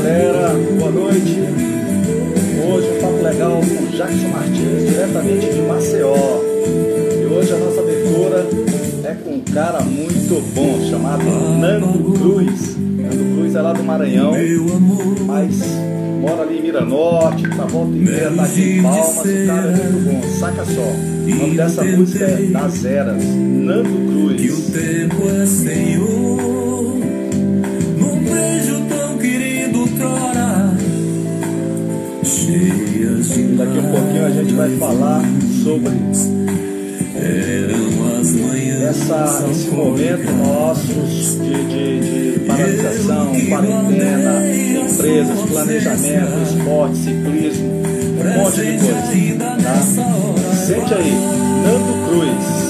galera, boa noite. Hoje um papo legal com Jackson Martins, diretamente de Maceió. E hoje a nossa abertura é com um cara muito bom, chamado Nando Cruz. Nando Cruz é lá do Maranhão, mas mora ali em Miranorte, tá volta e meia, tá aqui em Palmas, o cara é muito bom, saca só. O nome dessa música é Das Eras, Nando Cruz. E o tempo é Senhor, Daqui a um pouquinho a gente vai falar sobre manhãs essa, esse momento nossos de, de, de paralisação, quarentena, empresas, planejamento, esporte, ciclismo, um monte de coisa. Tá? Sente aí, Nando Cruz.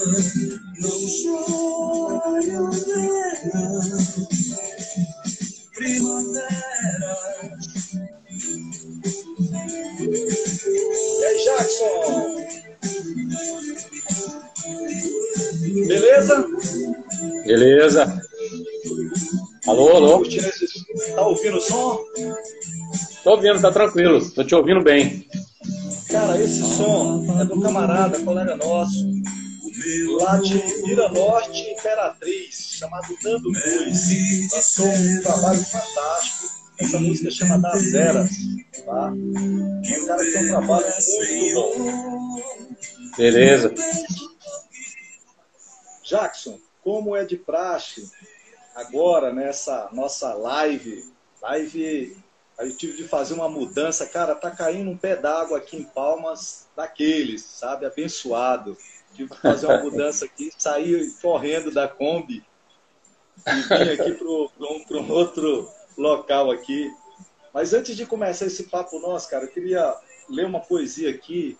Não chore, verão, primavera. E aí, Jackson? Beleza? Beleza. Alô, alô. Tá ouvindo o som? Tô ouvindo, tá tranquilo. Tô te ouvindo bem. Cara, esse som é do camarada, colega nosso, lá de Mira Norte, Imperatriz, chamado Nando Cruz. Lançou um trabalho fantástico. Essa música chama Das Eras. Tá? É um cara que tem um trabalho muito bom. Beleza. Jackson, como é de praxe, agora nessa nossa live, live, eu tive de fazer uma mudança, cara, tá caindo um pé d'água aqui em Palmas, daqueles, sabe, abençoado. Tive que fazer uma mudança aqui, sair correndo da Kombi e vim aqui para um outro local aqui. Mas antes de começar esse papo nosso, cara, eu queria ler uma poesia aqui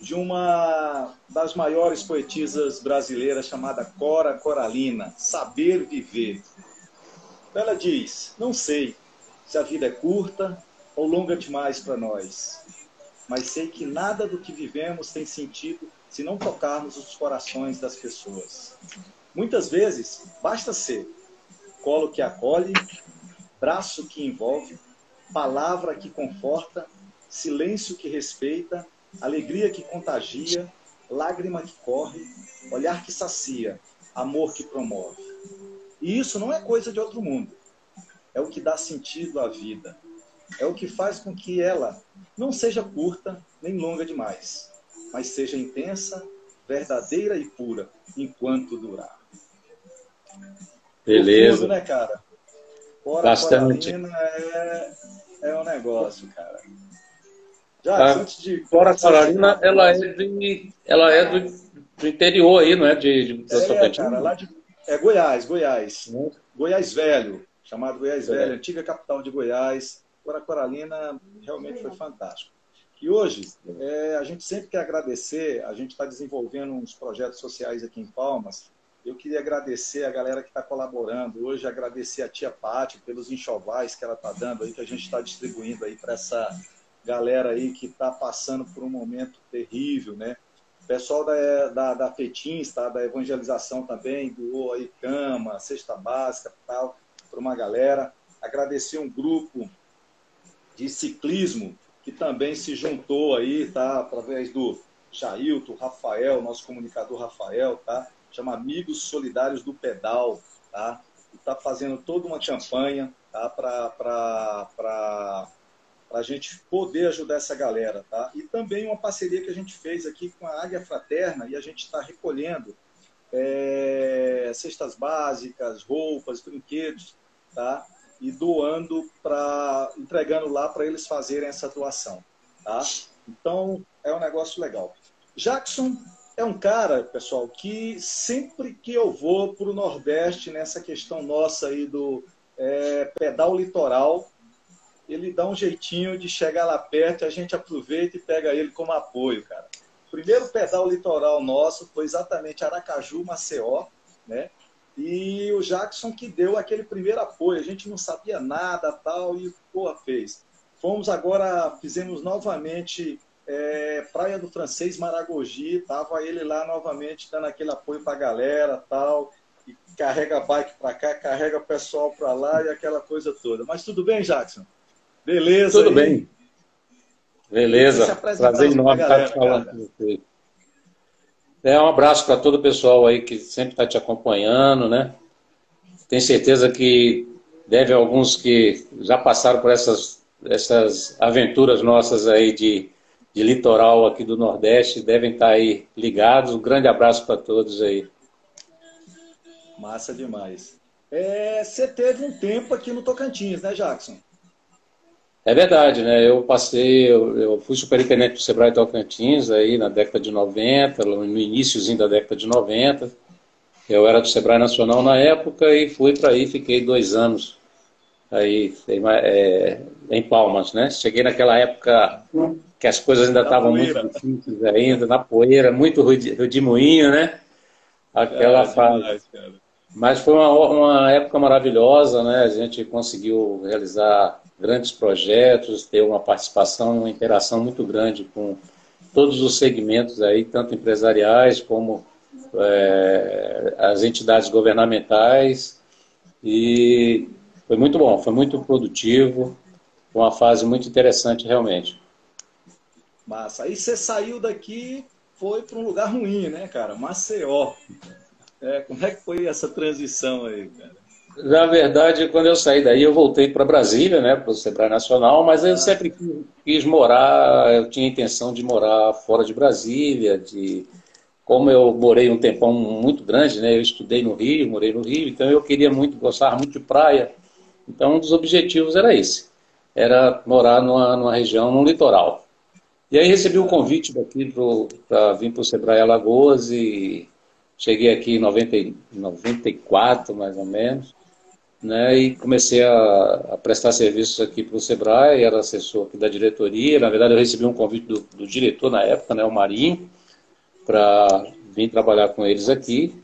de uma das maiores poetisas brasileiras chamada Cora Coralina, Saber Viver. Ela diz: Não sei se a vida é curta ou longa demais para nós, mas sei que nada do que vivemos tem sentido se não tocarmos os corações das pessoas. Muitas vezes basta ser colo que acolhe, braço que envolve, palavra que conforta, silêncio que respeita, alegria que contagia, lágrima que corre, olhar que sacia, amor que promove. E isso não é coisa de outro mundo. É o que dá sentido à vida. É o que faz com que ela não seja curta nem longa demais, mas seja intensa, verdadeira e pura enquanto durar. Beleza. Profundo, né, cara? Bora, Bastante. Coralina é, é um negócio, cara. Já, Tá. antes de. Fora Carolina, ela é, de, ela é do, do interior aí, não é? De, de, É, cara, lá de. É Goiás, Goiás. Hum. Goiás Velho, chamado Goiás É. Velho, antiga capital de Goiás. Agora, Coralina realmente foi fantástico. E hoje, é, a gente sempre quer agradecer, a gente está desenvolvendo uns projetos sociais aqui em Palmas. Eu queria agradecer a galera que está colaborando. Hoje, agradecer a tia Pátio pelos enxovais que ela está dando aí, que a gente está distribuindo aí para essa galera aí que está passando por um momento terrível, né? O pessoal da, da, da FETINS, tá? da evangelização também, doou aí cama, cesta básica tal, para uma galera. Agradecer um grupo de ciclismo que também se juntou aí, tá? Através do Jailton, Rafael, nosso comunicador Rafael, tá? Chama Amigos Solidários do Pedal, tá? E tá fazendo toda uma campanha, tá? Para a gente poder ajudar essa galera, tá? E também uma parceria que a gente fez aqui com a Águia Fraterna e a gente está recolhendo é, cestas básicas, roupas, brinquedos, tá? E doando para, entregando lá para eles fazerem essa doação, tá? Então é um negócio legal. Jackson é um cara, pessoal, que sempre que eu vou para o Nordeste nessa questão nossa aí do é, pedal litoral ele dá um jeitinho de chegar lá perto a gente aproveita e pega ele como apoio, cara. primeiro pedal litoral nosso foi exatamente Aracaju, Maceió, né? E o Jackson que deu aquele primeiro apoio. A gente não sabia nada tal e porra fez. Fomos agora, fizemos novamente é, Praia do Francês, Maragogi. Tava ele lá novamente dando aquele apoio para a galera tal. E carrega bike para cá, carrega o pessoal para lá e aquela coisa toda. Mas tudo bem, Jackson? Beleza? Tudo aí? bem. Beleza. Prazer enorme estar falando com você. É, um abraço para todo o pessoal aí que sempre está te acompanhando, né? Tenho certeza que deve alguns que já passaram por essas, essas aventuras nossas aí de, de litoral aqui do Nordeste, devem estar tá aí ligados. Um grande abraço para todos aí. Massa demais. É, você teve um tempo aqui no Tocantins, né, Jackson? É verdade, né? Eu passei, eu, eu fui superintendente do Sebrae Tocantins aí na década de 90, no iníciozinho da década de 90. Eu era do Sebrae Nacional na época e fui para aí, fiquei dois anos aí é, em Palmas, né? Cheguei naquela época que as coisas ainda estavam muito difíceis ainda, na poeira, muito redemoinho, né? Aquela é, fase. Demais, Mas foi uma, uma época maravilhosa, né? A gente conseguiu realizar grandes projetos, ter uma participação, uma interação muito grande com todos os segmentos aí, tanto empresariais como é, as entidades governamentais. E foi muito bom, foi muito produtivo, uma fase muito interessante realmente. Massa. Aí você saiu daqui, foi para um lugar ruim, né, cara? Maceió. É, como é que foi essa transição aí, cara? Na verdade, quando eu saí daí, eu voltei para Brasília, né, para o Sebrae Nacional, mas eu sempre quis morar, eu tinha intenção de morar fora de Brasília, de como eu morei um tempão muito grande, né, eu estudei no Rio, morei no Rio, então eu queria muito, gostava muito de praia, então um dos objetivos era esse, era morar numa, numa região, num litoral. E aí recebi o um convite daqui para vir para o Sebrae Alagoas e cheguei aqui em 90, 94, mais ou menos, né, e comecei a, a prestar serviços aqui para o Sebrae, era assessor aqui da diretoria. Na verdade, eu recebi um convite do, do diretor na época, né, o Marinho, para vir trabalhar com eles aqui.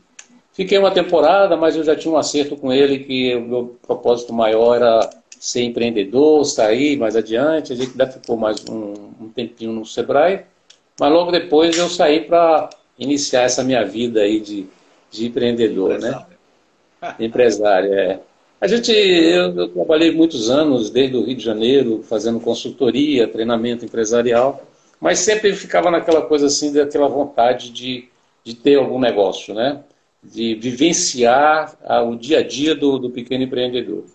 Fiquei uma temporada, mas eu já tinha um acerto com ele que o meu propósito maior era ser empreendedor, sair mais adiante. A gente ainda ficou mais um, um tempinho no Sebrae, mas logo depois eu saí para iniciar essa minha vida aí de, de empreendedor? Empresário. né? Empresário, é. A gente, eu, eu, trabalhei muitos anos, desde o Rio de Janeiro, fazendo consultoria, treinamento empresarial, mas sempre ficava naquela coisa assim, daquela vontade de, de ter algum negócio, né? De vivenciar a, o dia a dia do, do pequeno empreendedor.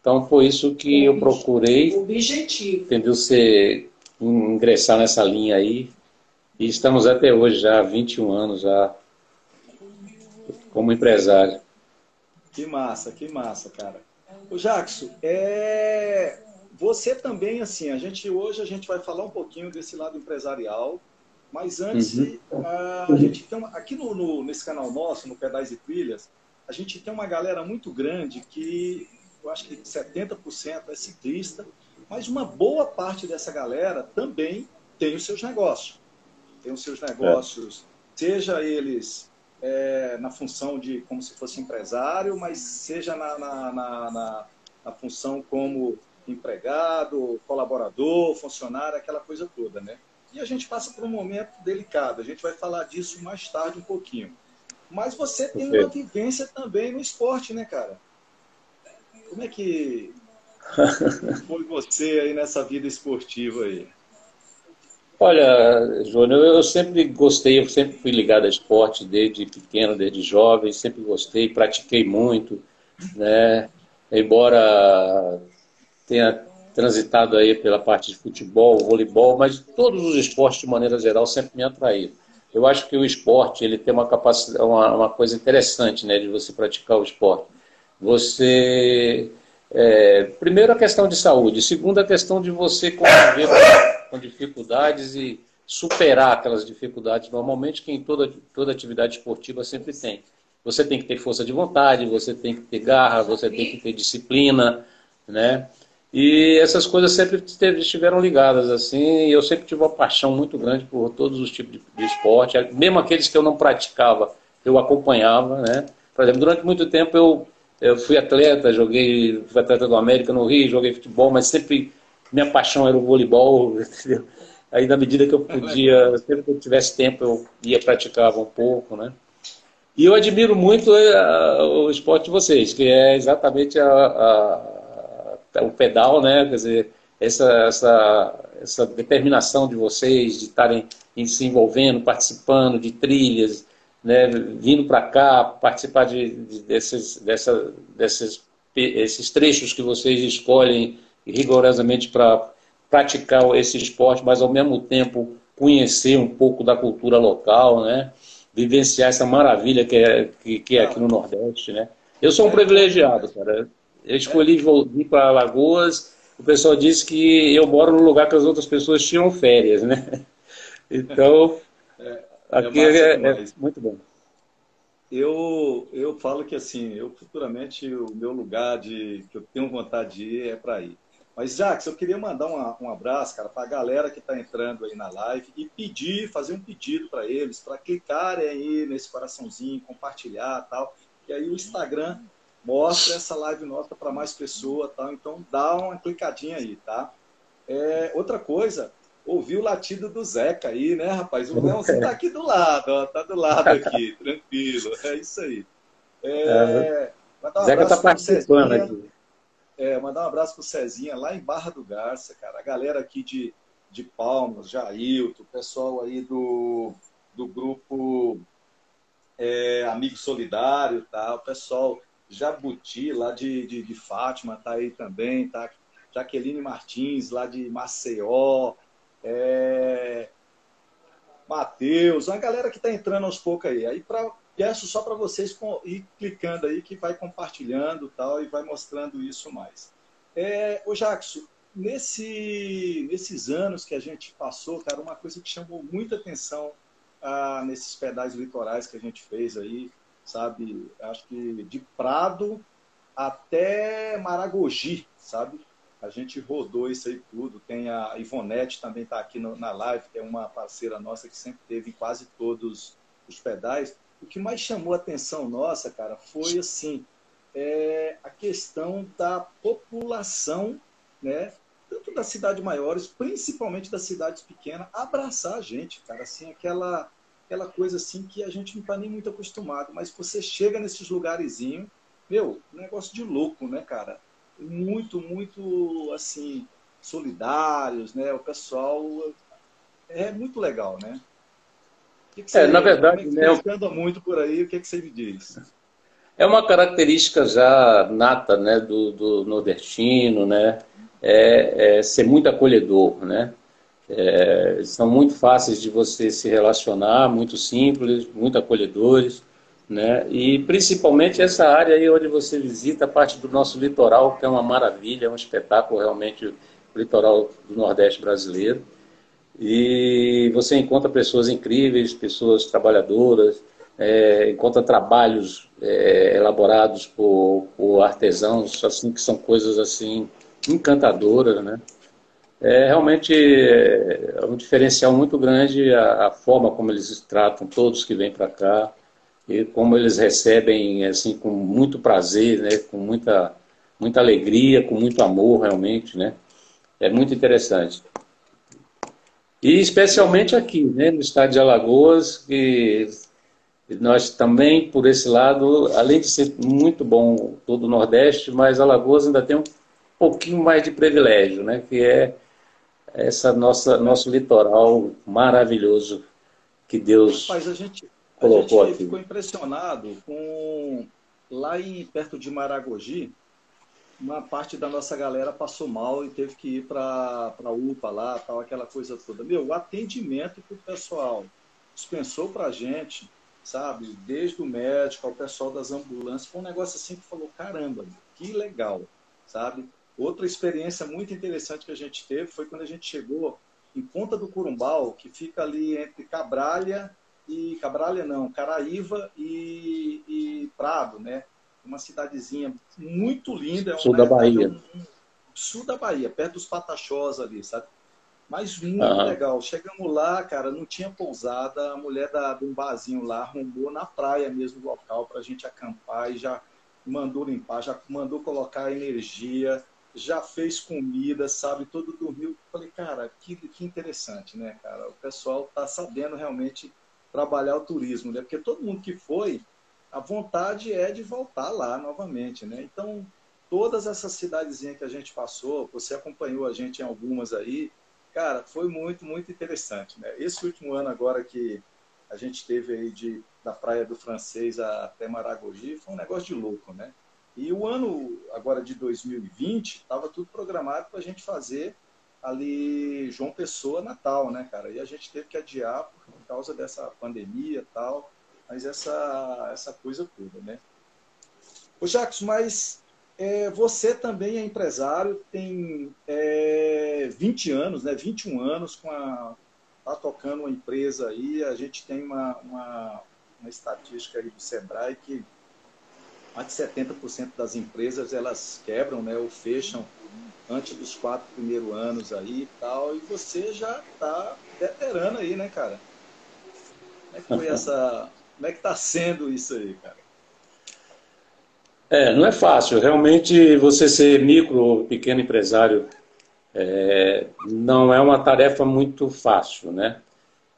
Então foi isso que eu procurei. Objetivo. Entendeu? Ser, ingressar nessa linha aí. E estamos até hoje já, há 21 anos já, como empresário. Que massa, que massa, cara. O Jackson, é... você também, assim, a gente hoje a gente vai falar um pouquinho desse lado empresarial, mas antes, uhum. a, a gente tem uma, aqui no, no, nesse canal nosso, no Pedais e Trilhas, a gente tem uma galera muito grande que eu acho que 70% é ciclista, mas uma boa parte dessa galera também tem os seus negócios. Tem os seus negócios, é. seja eles é, na função de como se fosse empresário, mas seja na, na, na, na, função como empregado, colaborador, funcionário, aquela coisa toda, né? E a gente passa por um momento delicado. A gente vai falar disso mais tarde um pouquinho. Mas você tem uma vivência também no esporte, né, cara? Como é que foi você aí nessa vida esportiva aí? Olha, Júnior, eu sempre gostei, eu sempre fui ligado a esporte desde pequeno, desde jovem, sempre gostei, pratiquei muito, né? Embora tenha transitado aí pela parte de futebol, voleibol, mas todos os esportes de maneira geral sempre me atraíram. Eu acho que o esporte ele tem uma capacidade, uma, uma coisa interessante, né, de você praticar o esporte. Você é, primeiro a questão de saúde, segundo a questão de você conviver com dificuldades e superar aquelas dificuldades normalmente que em toda, toda atividade esportiva sempre tem. Você tem que ter força de vontade, você tem que ter garra, você tem que ter disciplina, né? E essas coisas sempre estiveram ligadas, assim, e eu sempre tive uma paixão muito grande por todos os tipos de, de esporte, mesmo aqueles que eu não praticava, eu acompanhava, né? Por exemplo, durante muito tempo eu, eu fui atleta, joguei, fui atleta do América no Rio, joguei futebol, mas sempre minha paixão era o voleibol, entendeu? Aí, na medida que eu podia, sempre que eu tivesse tempo, eu ia praticava um pouco, né? E eu admiro muito a, o esporte de vocês, que é exatamente a, a, o pedal, né? Quer dizer, essa, essa, essa determinação de vocês de estarem se envolvendo, participando de trilhas, né? Vindo para cá, participar de, de, desses, dessa, desses esses trechos que vocês escolhem rigorosamente para praticar esse esporte, mas ao mesmo tempo conhecer um pouco da cultura local, né? Vivenciar essa maravilha que é, que, que é aqui no Nordeste, né? Eu sou um privilegiado, cara. Eu escolhi vir para Alagoas. O pessoal disse que eu moro no lugar que as outras pessoas tinham férias, né? Então, é, aqui é, é, é muito bom. Eu, eu falo que assim, eu futuramente o meu lugar de que eu tenho vontade de ir é para ir. Mas, Jax, eu queria mandar uma, um abraço, cara, para a galera que está entrando aí na live e pedir, fazer um pedido para eles, para clicarem aí nesse coraçãozinho, compartilhar tal. E aí o Instagram mostra essa live nossa para mais pessoas, tal. Então dá uma clicadinha aí, tá? É, outra coisa, ouvi o latido do Zeca aí, né, rapaz? O Leãozinho tá aqui do lado, ó, tá do lado aqui, tranquilo. É isso aí. É, um Zeca tá participando aqui. É, mandar um abraço pro Cezinha, lá em Barra do Garça, cara. A galera aqui de, de Palmas, Jailton, o pessoal aí do, do grupo é, Amigo Solidário, tá? O pessoal Jabuti, lá de, de, de Fátima, tá aí também, tá? Jaqueline Martins, lá de Maceió. É... Matheus, uma galera que tá entrando aos poucos aí. Aí, para Peço só para vocês ir clicando aí, que vai compartilhando tal, e vai mostrando isso mais. É, ô Jackson, nesse, nesses anos que a gente passou, cara, uma coisa que chamou muita atenção ah, nesses pedais litorais que a gente fez aí, sabe? Acho que de Prado até Maragogi, sabe? A gente rodou isso aí tudo. Tem a Ivonete também está aqui no, na live, que é uma parceira nossa que sempre teve quase todos os pedais o que mais chamou a atenção nossa, cara, foi assim, é, a questão da população, né, tanto das cidades maiores, principalmente das cidades pequenas, abraçar a gente, cara, assim, aquela, aquela coisa assim que a gente não está nem muito acostumado, mas você chega nesses lugarzinhos, meu, negócio de louco, né, cara? Muito, muito, assim, solidários, né? O pessoal é muito legal, né? Que que é, na verdade, né, anda muito por aí, o que, que você me diz? É uma característica já nata, né, do, do nordestino, né, é, é, ser muito acolhedor, né. É, são muito fáceis de você se relacionar, muito simples, muito acolhedores, né, e principalmente essa área aí onde você visita a parte do nosso litoral, que é uma maravilha, é um espetáculo realmente o litoral do Nordeste brasileiro. E você encontra pessoas incríveis, pessoas trabalhadoras, é, encontra trabalhos é, elaborados por, por, artesãos, assim que são coisas assim encantadoras, né? É realmente é, é um diferencial muito grande a, a, forma como eles tratam todos que vêm para cá e como eles recebem assim com muito prazer, né? Com muita muita alegria, com muito amor realmente, né? É muito interessante. E especialmente aqui, né, no estado de Alagoas, que nós também, por esse lado, além de ser muito bom todo o Nordeste, mas Alagoas ainda tem um pouquinho mais de privilégio, né, que é essa nossa nosso litoral maravilhoso que Deus Rapaz, a gente, colocou a gente aqui. ficou impressionado com lá em perto de Maragogi, uma parte da nossa galera passou mal e teve que ir para a UPA lá, tal, aquela coisa toda. Meu, o atendimento que o pessoal dispensou para a gente, sabe, desde o médico ao pessoal das ambulâncias, foi um negócio assim que falou, caramba, que legal, sabe? Outra experiência muito interessante que a gente teve foi quando a gente chegou em Ponta do Curumbau, que fica ali entre Cabralha e Cabralha não, Caraíva e, e Prado, né? Uma cidadezinha muito linda. É Sul da Bahia. Um, sul da Bahia, perto dos Pataxós ali, sabe? Mas muito uhum. legal. Chegamos lá, cara, não tinha pousada. A mulher da, de um barzinho lá arrumou na praia mesmo o local para a gente acampar e já mandou limpar, já mandou colocar energia, já fez comida, sabe? Todo dormiu. Falei, cara, que, que interessante, né, cara? O pessoal tá sabendo realmente trabalhar o turismo, né? Porque todo mundo que foi, a vontade é de voltar lá novamente, né? Então, todas essas cidadezinhas que a gente passou, você acompanhou a gente em algumas aí, Cara, foi muito, muito interessante. Né? Esse último ano agora que a gente teve aí de, da Praia do Francês até Maragogi, foi um negócio de louco, né? E o ano agora de 2020 estava tudo programado para a gente fazer ali João Pessoa Natal, né, cara? E a gente teve que adiar por causa dessa pandemia e tal, mas essa, essa coisa toda, né? Ô Jacques, mas é, você também é empresário, tem é, 20 anos, né, 21 anos, com a, tá tocando uma empresa aí. A gente tem uma, uma, uma estatística aí do Sebrae que mais de 70% das empresas elas quebram né, ou fecham antes dos quatro primeiros anos aí e tal. E você já está veterano aí, né, cara? Como é que foi essa. Como é que está sendo isso aí, cara? É, não é fácil. Realmente, você ser micro ou pequeno empresário é, não é uma tarefa muito fácil, né?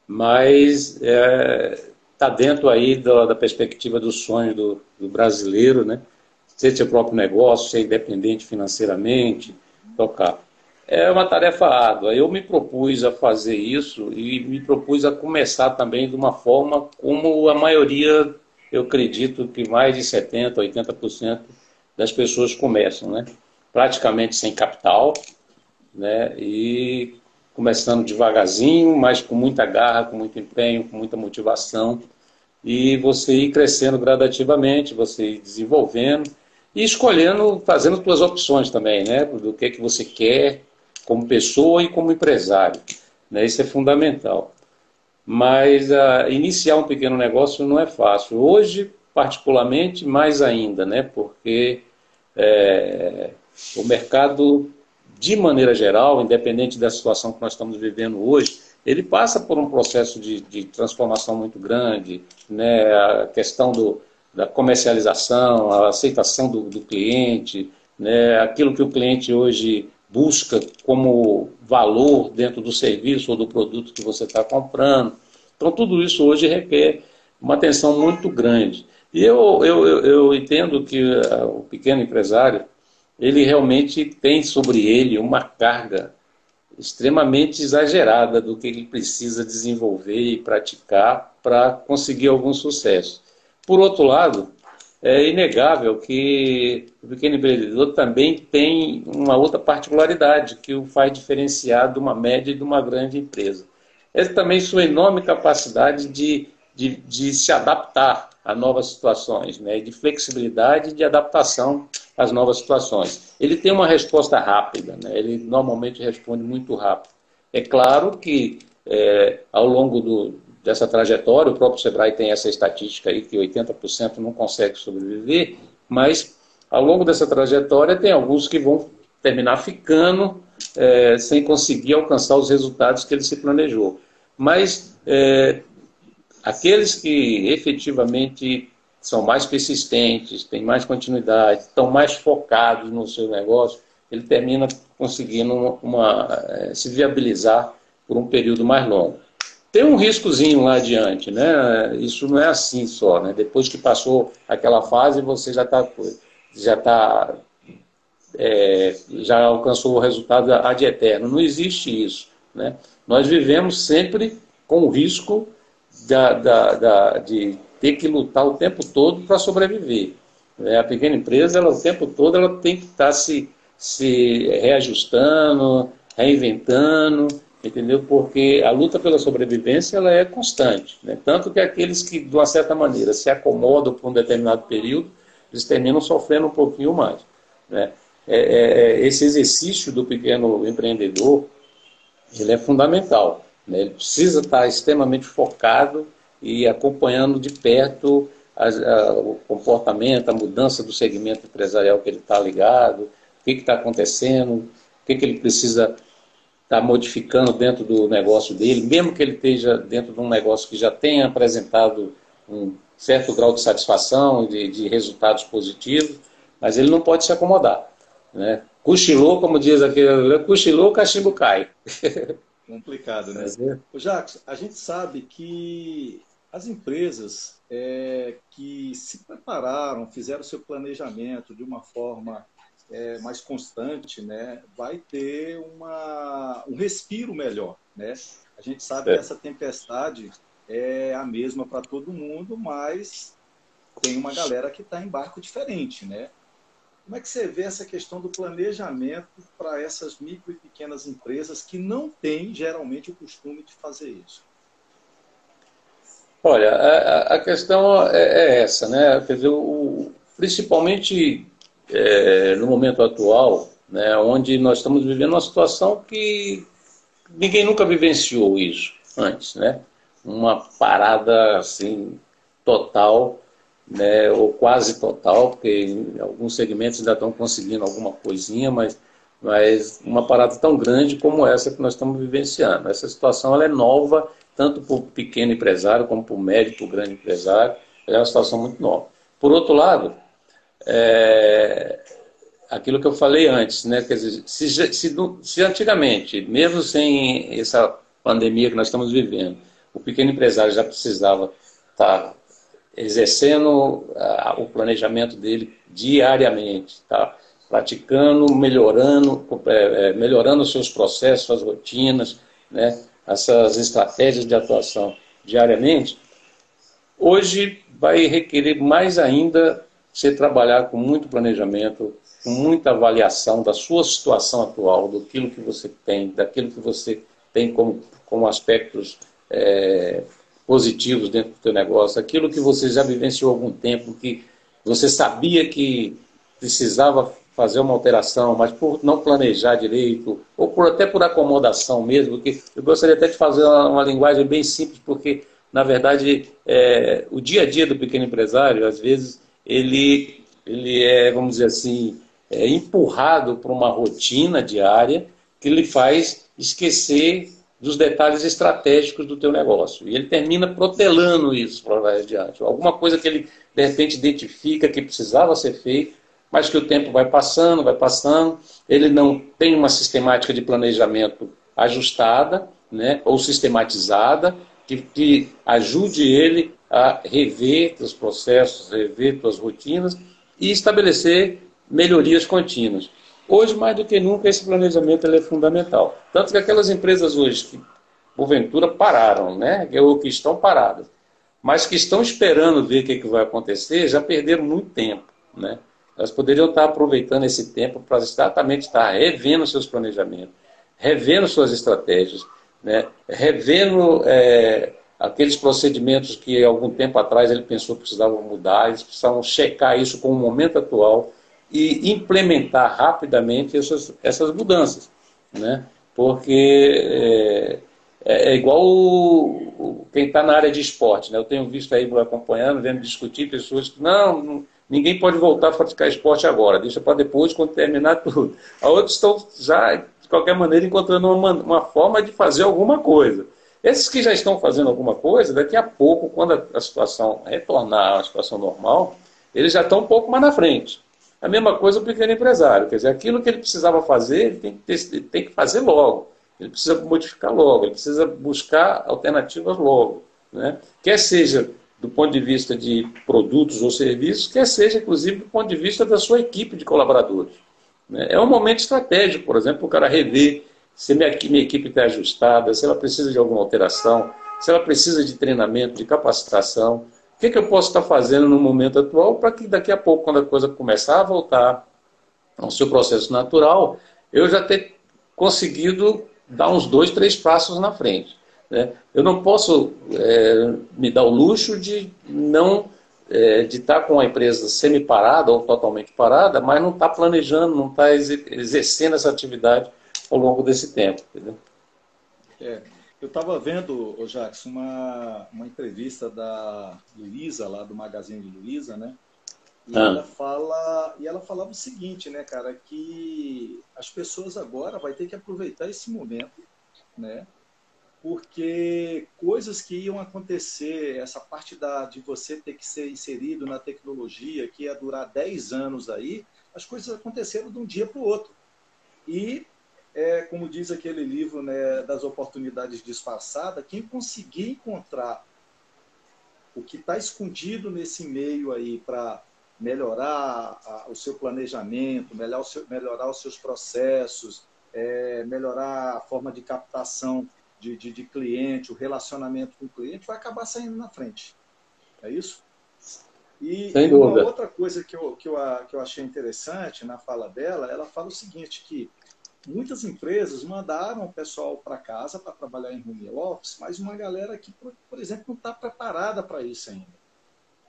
Mas está é, tá dentro aí da, da, perspectiva dos sonhos do, do, brasileiro, né? Ser seu próprio negócio, ser independente financeiramente, tocar. É uma tarefa árdua. Eu me propus a fazer isso e me propus a começar também de uma forma como a maioria eu acredito que mais de 70%, 80% das pessoas começam, né? Praticamente sem capital, né? E começando devagarzinho, mas com muita garra, com muito empenho, com muita motivação. E você ir crescendo gradativamente, você ir desenvolvendo e escolhendo, fazendo suas opções também, né? Do que, é que você quer como pessoa e como empresário. Né? Isso é fundamental mas uh, iniciar um pequeno negócio não é fácil. Hoje, particularmente, mais ainda, né? porque é, o mercado, de maneira geral, independente da situação que nós estamos vivendo hoje, ele passa por um processo de, de transformação muito grande, né? a questão do, da comercialização, a aceitação do, do cliente, né? aquilo que o cliente hoje busca como valor dentro do serviço ou do produto que você está comprando. Então, tudo isso hoje requer uma atenção muito grande. E eu, eu, eu entendo que uh, o pequeno empresário, ele realmente tem sobre ele uma carga extremamente exagerada do que ele precisa desenvolver e praticar para conseguir algum sucesso. Por outro lado, é inegável que o pequeno empreendedor também tem uma outra particularidade que o faz diferenciar de uma média e de uma grande empresa. É também sua enorme capacidade de, de, de se adaptar a novas situações, né? de flexibilidade de adaptação às novas situações. Ele tem uma resposta rápida, né? ele normalmente responde muito rápido. É claro que é, ao longo do, dessa trajetória, o próprio Sebrae tem essa estatística aí que 80% não consegue sobreviver, mas ao longo dessa trajetória tem alguns que vão terminar ficando é, sem conseguir alcançar os resultados que ele se planejou. Mas é, aqueles que efetivamente são mais persistentes, têm mais continuidade, estão mais focados no seu negócio, ele termina conseguindo uma, uma, é, se viabilizar por um período mais longo tem um riscozinho lá adiante, né? Isso não é assim só, né? Depois que passou aquela fase, você já está já tá, é, já alcançou o resultado ad eterno. Não existe isso, né? Nós vivemos sempre com o risco da, da, da de ter que lutar o tempo todo para sobreviver. É, a pequena empresa, ela, o tempo todo, ela tem que estar tá se, se reajustando, reinventando, entendeu? Porque a luta pela sobrevivência ela é constante, né? tanto que aqueles que, de uma certa maneira, se acomodam por um determinado período, eles terminam sofrendo um pouquinho mais. Né? É, é, é esse exercício do pequeno empreendedor, ele é fundamental. Né? Ele precisa estar extremamente focado e acompanhando de perto a, a, o comportamento, a mudança do segmento empresarial que ele está ligado, que está acontecendo, o que, que ele precisa estar tá modificando dentro do negócio dele, mesmo que ele esteja dentro de um negócio que já tenha apresentado um certo grau de satisfação, de, de resultados positivos, mas ele não pode se acomodar. Né? Cochilou, como diz aquele, cochilou, o cachimbo cai. Complicado, né? É. Jacques, a gente sabe que as empresas é, que se prepararam, fizeram seu planejamento de uma forma é, mais constante, né, vai ter uma, um respiro melhor, né? A gente sabe é. que essa tempestade é a mesma para todo mundo, mas tem uma galera que está em barco diferente, né? Como é que você vê essa questão do planejamento para essas micro e pequenas empresas que não têm geralmente o costume de fazer isso? Olha, a, a questão é, é, essa, né? Quer dizer, o, principalmente é, no momento atual, né, onde nós estamos vivendo uma situação que ninguém nunca vivenciou isso antes, né? Uma parada assim total, né, ou quase total, porque alguns segmentos ainda estão conseguindo alguma coisinha, mas mas uma parada tão grande como essa que nós estamos vivenciando. Essa situação ela é nova, tanto para o pequeno empresário como para o médio, para o grande empresário. É uma situação muito nova. Por outro lado, é, aquilo que eu falei antes, né? Quer dizer, se, se, se, antigamente, mesmo sem essa pandemia que nós estamos vivendo, o pequeno empresário já precisava estar tá exercendo o planejamento dele diariamente, tá? praticando, melhorando, é, é, melhorando os seus processos, suas rotinas, né? essas estratégias de atuação diariamente, hoje vai requerer mais ainda você trabalhar com muito planejamento, com muita avaliação da sua situação atual, do que você tem, daquilo que você tem como, como aspectos é, positivos dentro do seu negócio, aquilo que você já vivenciou há algum tempo, que você sabia que precisava fazer uma alteração, mas por não planejar direito, ou por, até por acomodação mesmo, que eu gostaria até de fazer uma, uma linguagem bem simples, porque, na verdade, é, o dia a dia do pequeno empresário, às vezes, ele, ele é, vamos dizer assim, é empurrado para uma rotina diária que lhe faz esquecer dos detalhes estratégicos do teu negócio. E ele termina protelando isso para adiante. Alguma coisa que ele, de repente, identifica que precisava ser feito, mas que o tempo vai passando, vai passando, ele não tem uma sistemática de planejamento ajustada, né, ou sistematizada, que, que ajude ele a rever os processos, rever suas rotinas e estabelecer melhorias contínuas. Hoje, mais do que nunca, esse planejamento é fundamental. Tanto que aquelas empresas hoje que, porventura, pararam, né? ou que estão paradas, mas que estão esperando ver o que, que vai acontecer, já perderam muito tempo. Né? Elas poderiam estar aproveitando esse tempo para exatamente estar revendo seus planejamentos, revendo suas estratégias, né? revendo é, aqueles procedimentos que algum tempo atrás ele pensou que precisavam mudar, eles precisavam checar isso com o momento atual e implementar rapidamente essas, essas mudanças. Né? Porque é, é, é igual o, o, quem está na área de esporte. Né? Eu tenho visto aí, acompanhando, vendo discutir pessoas que não, não ninguém pode voltar a praticar esporte agora, deixa para depois, quando terminar tudo. A outros estão já, de qualquer maneira, encontrando uma, uma forma de fazer alguma coisa. Esses que já estão fazendo alguma coisa, daqui a pouco, quando a, situação retornar à situação normal, eles já estão um pouco mais na frente. A mesma coisa o pequeno empresário, quer dizer, aquilo que ele precisava fazer, ele tem que, ter, tem que fazer logo. Ele precisa modificar logo, ele precisa buscar alternativas logo. Né? Quer seja do ponto de vista de produtos ou serviços, quer seja, inclusive, do ponto de vista da sua equipe de colaboradores. Né? É um momento estratégico, por exemplo, o cara rever se minha, minha equipe está ajustada, se ela precisa de alguma alteração, se ela precisa de treinamento, de capacitação. O que, que eu posso estar fazendo no momento atual para que daqui a pouco, quando a coisa começar a voltar ao seu processo natural, eu já ter conseguido dar uns dois, três passos na frente. Né? Eu não posso é, me dar o luxo de não é, de estar com a empresa semi-parada ou totalmente parada, mas não estar planejando, não estar exercendo essa atividade ao longo desse tempo. Entendeu? É, eu estava vendo, o uma, uma entrevista da Luísa, lá do Magazine de Luísa, né? E, ah. ela fala, e ela falava o seguinte, né, cara, que as pessoas agora vai ter que aproveitar esse momento, né? Porque coisas que iam acontecer, essa parte da, de você ter que ser inserido na tecnologia, que ia durar 10 anos aí, as coisas aconteceram de um dia para o outro. E, é, como diz aquele livro né, das oportunidades disfarçadas, quem conseguir encontrar o que está escondido nesse meio aí para melhorar a, o seu planejamento, melhorar, seu, melhorar os seus processos, é, melhorar a forma de captação de, de, de, cliente, o relacionamento com o cliente, vai acabar saindo na frente. É isso? E, e uma outra coisa que eu, que, eu, que eu achei interessante na fala dela, ela fala o seguinte, que muitas empresas mandaram o pessoal para casa para trabalhar em home office, mas uma galera que, por, por exemplo, não está preparada para isso ainda.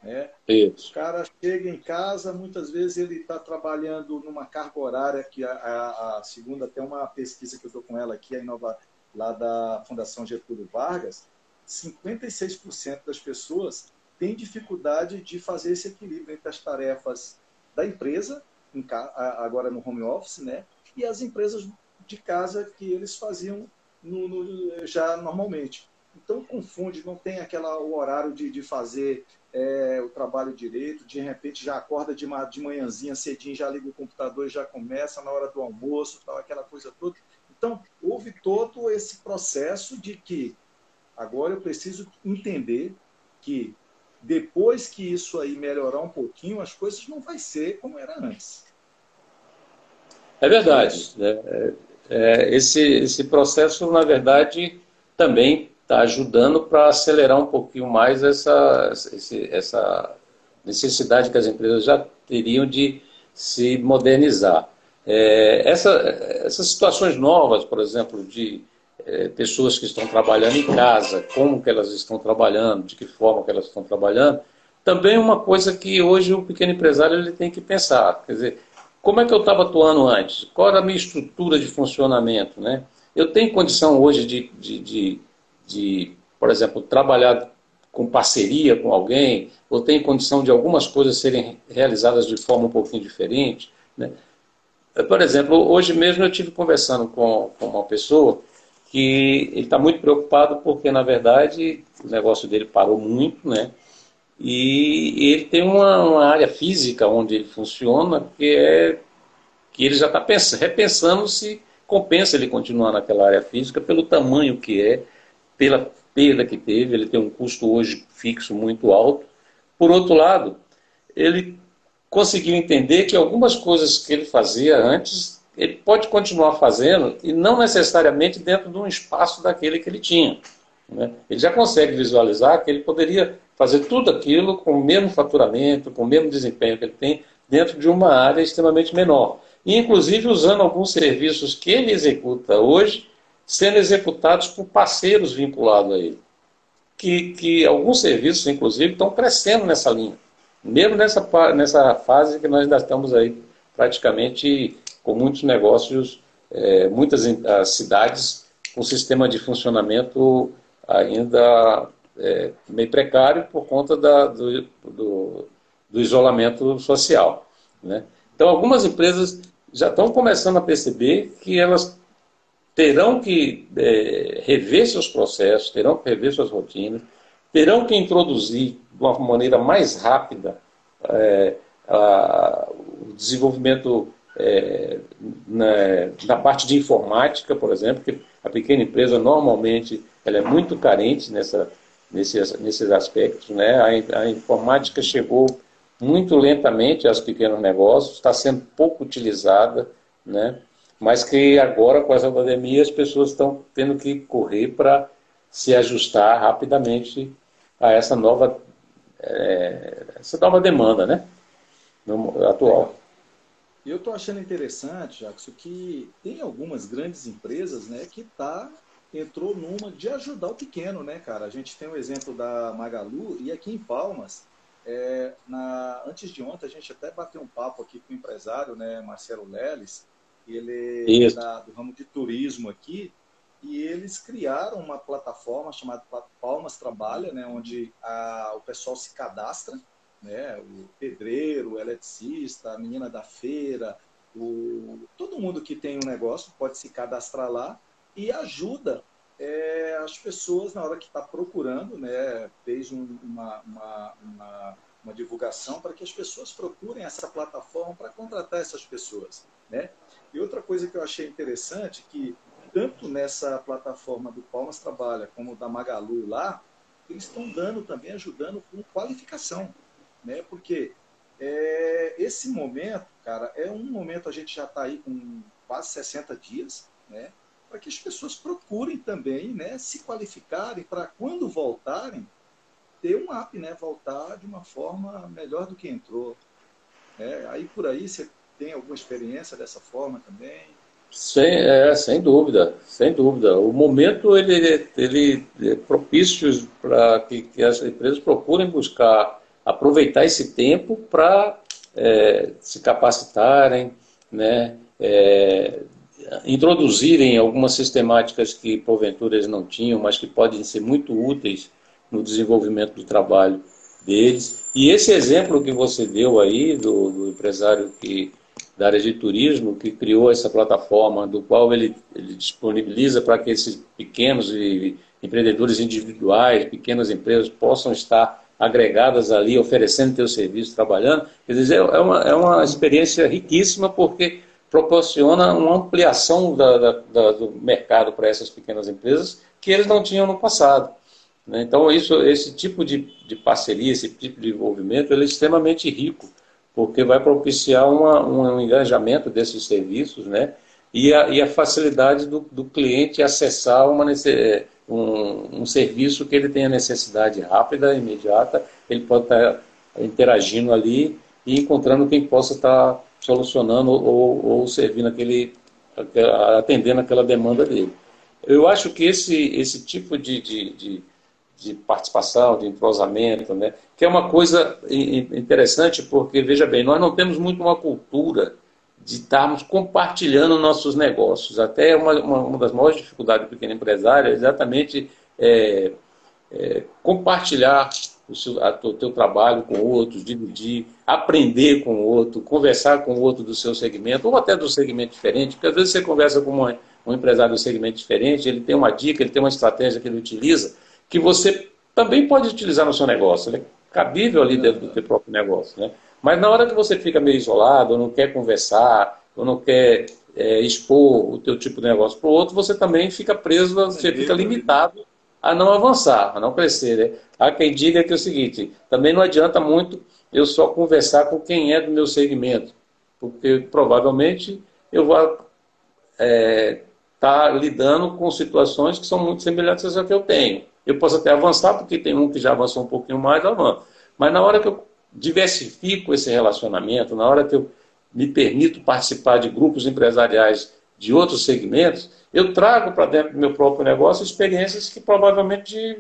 Né? Isso. O cara chega em casa, muitas vezes ele está trabalhando numa carga horária, que a, a, a segunda, até uma pesquisa que eu estou com ela aqui, a Inova, lá da Fundação Getúlio Vargas, 56% das pessoas têm dificuldade de fazer esse equilíbrio entre as tarefas da empresa, agora no home office, né? e as empresas de casa que eles faziam no, no, já normalmente. Então confunde, não tem aquela, o horário de, de fazer é, o trabalho direito, de repente já acorda de, de manhãzinha cedinho, já liga o computador já começa na hora do almoço, tal, aquela coisa toda. Então, houve todo esse processo de que agora eu preciso entender que depois que isso aí melhorar um pouquinho, as coisas não vai ser como era antes. É verdade. Né? É, é, esse, esse processo, na verdade, também está ajudando para acelerar um pouquinho mais essa, essa necessidade que as empresas já teriam de se modernizar. É, essa, essas situações novas, por exemplo, de é, pessoas que estão trabalhando em casa, como que elas estão trabalhando, de que forma que elas estão trabalhando, também é uma coisa que hoje o pequeno empresário ele tem que pensar. Quer dizer, como é que eu estava atuando antes? Qual era a minha estrutura de funcionamento? Né? Eu tenho condição hoje de, de, de, de, por exemplo, trabalhar com parceria com alguém, ou tenho condição de algumas coisas serem realizadas de forma um pouquinho diferente. Né? Por exemplo, hoje mesmo eu tive conversando com, com uma pessoa que ele está muito preocupado porque, na verdade, o negócio dele parou muito, né? E ele tem uma, uma área física onde ele funciona que é que ele já está repensando se compensa ele continuar naquela área física pelo tamanho que é, pela perda que teve, ele tem um custo hoje fixo muito alto. Por outro lado, ele conseguiu entender que algumas coisas que ele fazia antes, ele pode continuar fazendo e não necessariamente dentro de um espaço daquele que ele tinha. Né? Ele já consegue visualizar que ele poderia fazer tudo aquilo com o mesmo faturamento, com o mesmo desempenho que ele tem, dentro de uma área extremamente menor. E, inclusive, usando alguns serviços que ele executa hoje, sendo executados por parceiros vinculados a ele. Que, que alguns serviços, inclusive, estão crescendo nessa linha mesmo nessa, nessa fase que nós ainda estamos aí praticamente com muitos negócios, é, muitas cidades com sistema de funcionamento ainda é, meio precário por conta da, do, do, do, isolamento social. Né? Então, algumas empresas já estão começando a perceber que elas terão que é, rever seus processos, terão que rever suas rotinas, terão que introduzir de uma maneira mais rápida é, a, o desenvolvimento é, na, na, parte de informática, por exemplo, que a pequena empresa normalmente ela é muito carente nessa, nesses, nesses aspectos. Né? A, a informática chegou muito lentamente aos pequenos negócios, está sendo pouco utilizada, né? mas que agora, com essa pandemia, as pessoas estão tendo que correr para se ajustar rapidamente a essa nova, é, essa nova demanda né? No, atual. Eu estou achando interessante, Jackson, que tem algumas grandes empresas né, que tá, entrou numa de ajudar o pequeno, né, cara? A gente tem o exemplo da Magalu e aqui em Palmas, é, na, antes de ontem, a gente até bateu um papo aqui com o empresário, né, Marcelo Leles, ele é da, do ramo de turismo aqui, e eles criaram uma plataforma chamada Palmas Trabalha, né, onde a, o pessoal se cadastra né? o pedreiro, o eletricista, a menina da feira, o... todo mundo que tem um negócio pode se cadastrar lá e ajuda é, as pessoas na hora que está procurando, né? fez um, uma, uma, uma, uma, divulgação para que as pessoas procurem essa plataforma para contratar essas pessoas. Né? E outra coisa que eu achei interessante, que tanto nessa plataforma do Palmas Trabalha como da Magalu lá, eles estão dando também, ajudando com qualificação. Né? Porque é, esse momento, cara, é um momento, a gente já está aí com quase 60 dias, né? para que as pessoas procurem também né, se qualificarem para quando voltarem, ter um app, né, voltar de uma forma melhor do que entrou. É, aí por aí você tem alguma experiência dessa forma também? Sem, é, sem dúvida, sem dúvida. O momento ele, ele é propício para que, que, as empresas procurem buscar aproveitar esse tempo para é, se capacitarem, né, é, introduzirem algumas sistemáticas que porventura eles não tinham, mas que podem ser muito úteis no desenvolvimento do trabalho deles. E esse exemplo que você deu aí do, do empresário que da área de turismo que criou essa plataforma, do qual ele, ele disponibiliza para que esses pequenos empreendedores individuais, pequenas empresas possam estar agregadas ali, oferecendo seu serviço, trabalhando. Quer dizer, é uma, é uma experiência riquíssima porque proporciona uma ampliação da, da, da, do mercado para essas pequenas empresas que eles não tinham no passado. Né? Então, isso, esse tipo de, de parceria, esse tipo de envolvimento, ele é extremamente rico porque vai propiciar uma, um engajamento desses serviços, né? E a, e a facilidade do, do, cliente acessar uma, um, um, serviço que ele tenha necessidade rápida, imediata, ele pode estar interagindo ali e encontrando quem possa estar solucionando ou, ou servindo aquele, atendendo aquela demanda dele. Eu acho que esse, esse tipo de, de, de de participação, de entrosamento, né? que é uma coisa interessante, porque, veja bem, nós não temos muito uma cultura de estarmos compartilhando nossos negócios. Até uma, uma, uma das maiores dificuldades do pequeno empresário é exatamente é, é, compartilhar o, seu, a, o teu trabalho com outros, dividir, aprender com o outro, conversar com o outro do seu segmento, ou até do segmento diferente, porque às vezes você conversa com uma, um empresário do segmento diferente, ele tem uma dica, ele tem uma estratégia que ele utiliza, que você também pode utilizar no seu negócio. Ele é cabível ali dentro do seu próprio negócio. Né? Mas na hora que você fica meio isolado, ou não quer conversar, ou não quer é, expor o teu tipo de negócio para o outro, você também fica preso, você fica limitado a não avançar, a não crescer. Né? Há quem diga que é o seguinte, também não adianta muito eu só conversar com quem é do meu segmento, porque provavelmente eu vou estar é, tá lidando com situações que são muito semelhantes às que eu tenho. Eu posso até avançar, porque tem um que já avançou um pouquinho mais, avanço. Mas na hora que eu diversifico esse relacionamento, na hora que eu me permito participar de grupos empresariais de outros segmentos, eu trago para dentro do meu próprio negócio experiências que provavelmente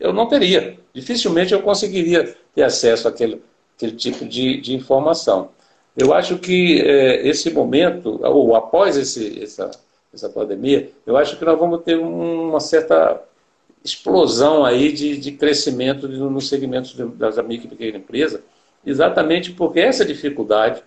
eu não teria. Dificilmente eu conseguiria ter acesso àquele, àquele tipo de, de informação. Eu acho que é, esse momento, ou após esse, essa, essa pandemia, eu acho que nós vamos ter uma certa explosão aí de, de crescimento nos segmentos das micro e pequena empresa, exatamente porque essa dificuldade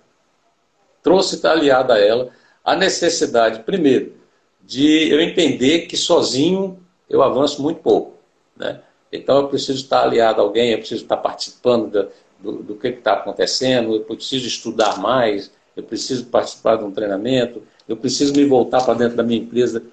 trouxe aliada a ela a necessidade, primeiro, de eu entender que sozinho eu avanço muito pouco. Né? Então eu preciso estar aliado a alguém, eu preciso estar participando do, do que está acontecendo, eu preciso estudar mais, eu preciso participar de um treinamento, eu preciso me voltar para dentro da minha empresa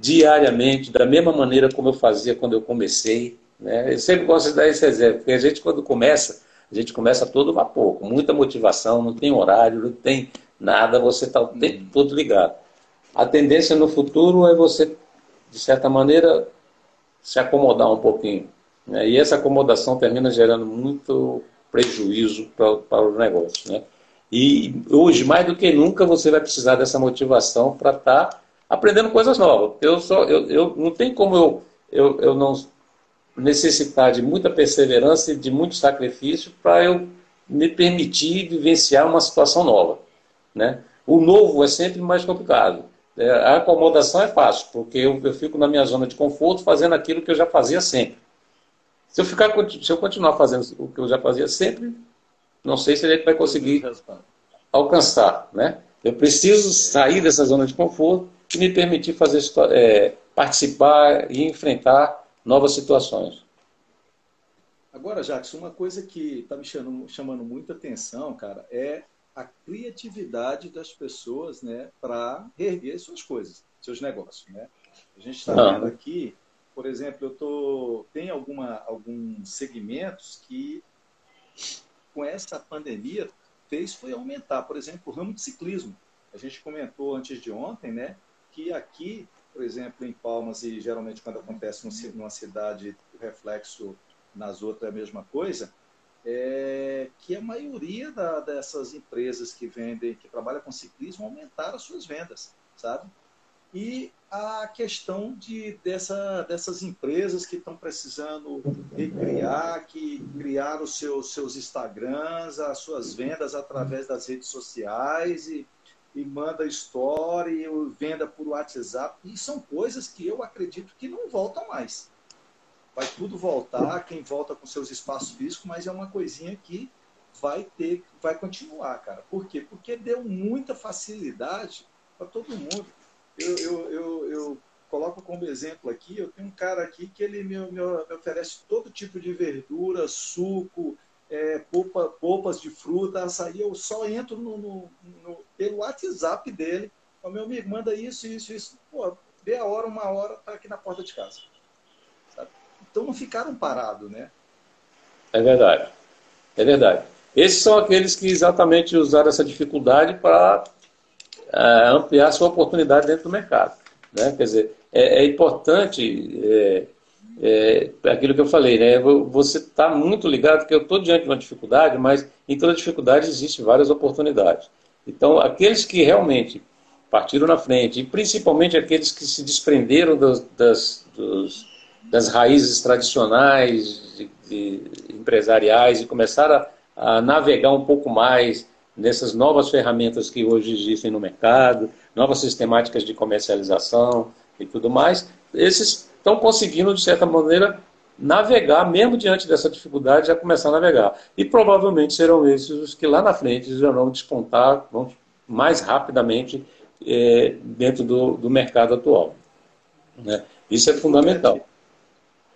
diariamente, da mesma maneira como eu fazia quando eu comecei. Né? Eu sempre gosto de dar esse exemplo, porque a gente, quando começa, a gente começa todo vapor, com muita motivação, não tem horário, não tem nada, você está o tempo uhum. todo ligado. A tendência no futuro é você, de certa maneira, se acomodar um pouquinho. Né? E essa acomodação termina gerando muito prejuízo para, para o negócio. Né? E hoje, mais do que nunca, você vai precisar dessa motivação para estar tá aprendendo coisas novas. Eu, só, eu, eu não tem como eu, eu, eu não necessitar de muita perseverança e de muito sacrifício para eu me permitir vivenciar uma situação nova. Né? O novo é sempre mais complicado. É, a acomodação é fácil, porque eu, eu fico na minha zona de conforto fazendo aquilo que eu já fazia sempre. Se eu, ficar, se eu continuar fazendo o que eu já fazia sempre, não sei se a gente vai conseguir alcançar. Né? Eu preciso sair dessa zona de conforto e me permitir fazer é, participar e enfrentar novas situações. Agora, Jackson, uma coisa que está me chamando, chamando muita atenção, cara, é a criatividade das pessoas né, para reerguer suas coisas, seus negócios. Né? A gente está vendo aqui, por exemplo, eu tô, tem alguma, alguns segmentos que, com essa pandemia, fez foi aumentar. Por exemplo, o ramo de ciclismo. A gente comentou antes de ontem né, que aqui, por exemplo, em Palmas, e geralmente quando acontece numa cidade, o reflexo nas outras é a mesma coisa, é que a maioria da, dessas empresas que vendem, que trabalham com ciclismo, aumentaram as suas vendas, sabe? E a questão de, dessa, dessas empresas que estão precisando recriar, que criaram os seus, seus Instagrams, as suas vendas através das redes sociais e, e manda story, venda por WhatsApp. E são coisas que eu acredito que não voltam mais vai tudo voltar, quem volta com seus espaços físicos, mas é uma coisinha que vai ter, vai continuar, cara. Por quê? Porque deu muita facilidade para todo mundo. Eu, eu, eu, eu, coloco como exemplo aqui, eu tenho um cara aqui que ele me, me, me oferece todo tipo de verdura, suco, é, polpa, polpas de fruta, açaí, eu só entro no, no, no, pelo WhatsApp dele, o meu amigo, manda isso, isso, isso. Pô, dê a hora, uma hora, tá aqui na porta de casa. Então não ficaram parados, né? É verdade. É verdade. Esses são aqueles que exatamente usaram essa dificuldade para é, ampliar sua oportunidade dentro do mercado. Né? Quer dizer, é, é importante é, é, aquilo que eu falei, né? Você está muito ligado que eu estou diante de uma dificuldade, mas em toda dificuldade existe várias oportunidades. Então, aqueles que realmente partiram na frente, e principalmente aqueles que se desprenderam das, das dos, das raízes tradicionais de, de empresariais e começar a, a navegar um pouco mais nessas novas ferramentas que hoje existem no mercado, novas sistemáticas de comercialização e tudo mais, esses estão conseguindo, de certa maneira, navegar, mesmo diante dessa dificuldade, já começar a navegar. E provavelmente serão esses os que lá na frente já vão despontar vão mais rapidamente é, dentro do, do mercado atual. Né? Isso é fundamental.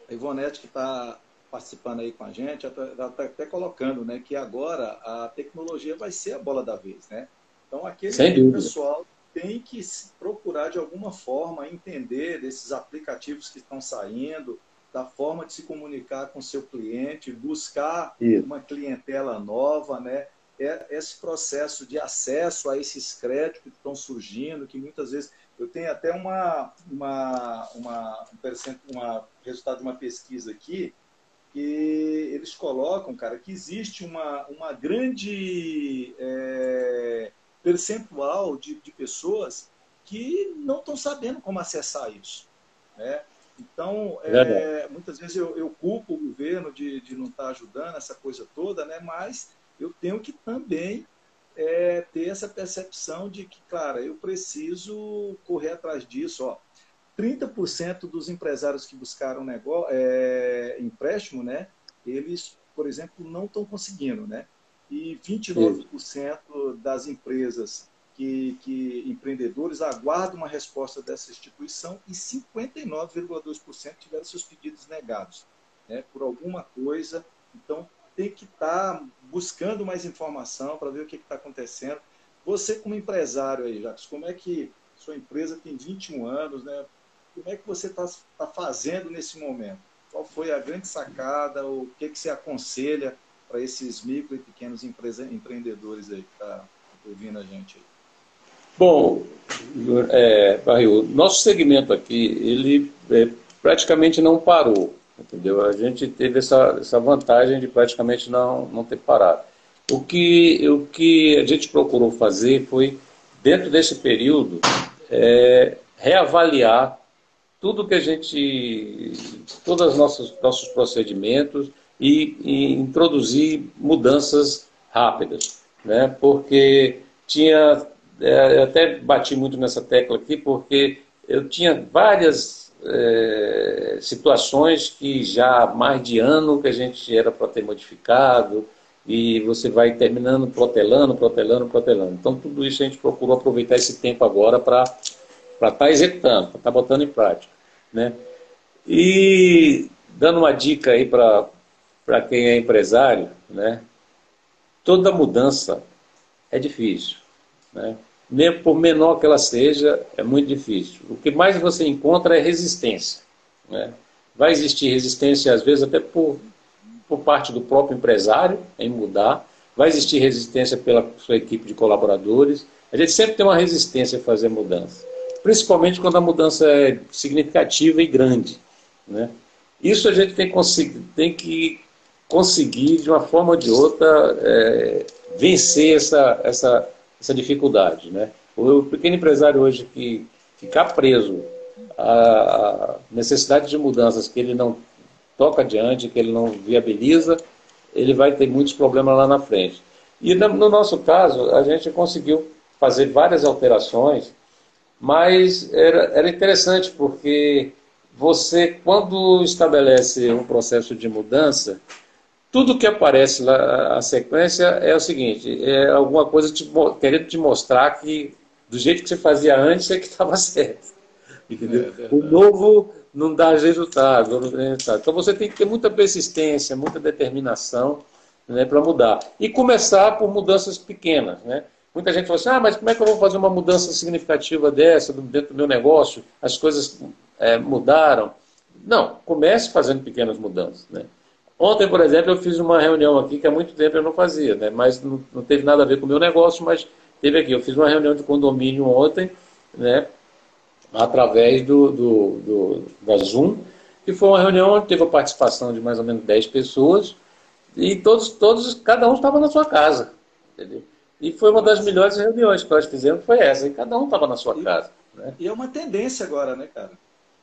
A Ivonete, que está participando aí com a gente, está até colocando né, que agora a tecnologia vai ser a bola da vez. Né? Então, aquele pessoal tem que procurar, de alguma forma, entender desses aplicativos que estão saindo, da forma de se comunicar com seu cliente, buscar Isso. uma clientela nova, né? É esse processo de acesso a esses créditos que estão surgindo, que muitas vezes eu tenho até uma, uma, uma, um uma resultado de uma pesquisa aqui, que eles colocam, cara, que existe uma, uma grande é, percentual de, de pessoas que não estão sabendo como acessar isso. Né? Então, é, muitas vezes eu, eu, culpo o governo de, de não estar tá ajudando essa coisa toda, né? mas eu tenho que também é, ter essa percepção de que, cara, eu preciso correr atrás disso. Ó. 30% dos empresários que buscaram negócio, é, empréstimo, né, eles, por exemplo, não estão conseguindo. Né? E 29% das empresas que, que, empreendedores aguardam uma resposta dessa instituição e 59,2% tiveram seus pedidos negados né, por alguma coisa. Então, tem que estar tá buscando mais informação para ver o que está acontecendo. Você, como empresário aí, Jacques, como é que sua empresa tem 21 anos, né? Como é que você está tá fazendo nesse momento? Qual foi a grande sacada? O que, que você aconselha para esses micro e pequenos empreendedores aí que estão tá ouvindo a gente aí? Bom, é, Barril, nosso segmento aqui, ele é, praticamente não parou. Entendeu? A gente teve essa, essa vantagem de praticamente não, não ter parado. O que, o que a gente procurou fazer foi, dentro desse período, é, reavaliar tudo que a gente, todos os nossos, nossos procedimentos e, e introduzir mudanças rápidas, né? Porque tinha, é, até bati muito nessa tecla aqui, porque eu tinha várias é, situações que já há mais de ano que a gente era para ter modificado, e você vai terminando protelando, protelando, protelando. Então, tudo isso a gente procurou aproveitar esse tempo agora para estar tá executando, para estar tá botando em prática. Né? E dando uma dica aí para quem é empresário, né? toda mudança é difícil. Né? Mesmo por menor que ela seja, é muito difícil. O que mais você encontra é resistência. Né? Vai existir resistência, às vezes, até por por parte do próprio empresário em mudar, vai existir resistência pela sua equipe de colaboradores. A gente sempre tem uma resistência a fazer mudança, principalmente quando a mudança é significativa e grande. Né? Isso a gente tem, tem que conseguir, de uma forma ou de outra, é, vencer essa, essa, essa dificuldade. Né? O pequeno empresário hoje que ficar preso à necessidade de mudanças que ele não toca adiante, que ele não viabiliza, ele vai ter muitos problemas lá na frente. E no nosso caso, a gente conseguiu fazer várias alterações, mas era, era interessante porque você, quando estabelece um processo de mudança, tudo que aparece lá, a sequência é o seguinte, é alguma coisa te, querendo te mostrar que do jeito que você fazia antes é que estava certo. Entendeu? É, o novo não dá resultado, não dá resultado. Então você tem que ter muita persistência, muita determinação né, para mudar. E começar por mudanças pequenas. Né? Muita gente fala assim, ah, mas como é que eu vou fazer uma mudança significativa dessa dentro do meu negócio? As coisas é, mudaram. Não, comece fazendo pequenas mudanças. Né? Ontem, por exemplo, eu fiz uma reunião aqui que há muito tempo eu não fazia, né? mas não, não teve nada a ver com o meu negócio, mas teve aqui. Eu fiz uma reunião de condomínio ontem, né? através do, do, do, da Zoom, que foi uma reunião onde teve a participação de mais ou menos 10 pessoas, e todos, todos cada um estava na sua casa. Entendeu? E foi uma das melhores reuniões que nós fizemos, foi essa, e cada um estava na sua e, casa. Né? E é uma tendência agora, né, cara?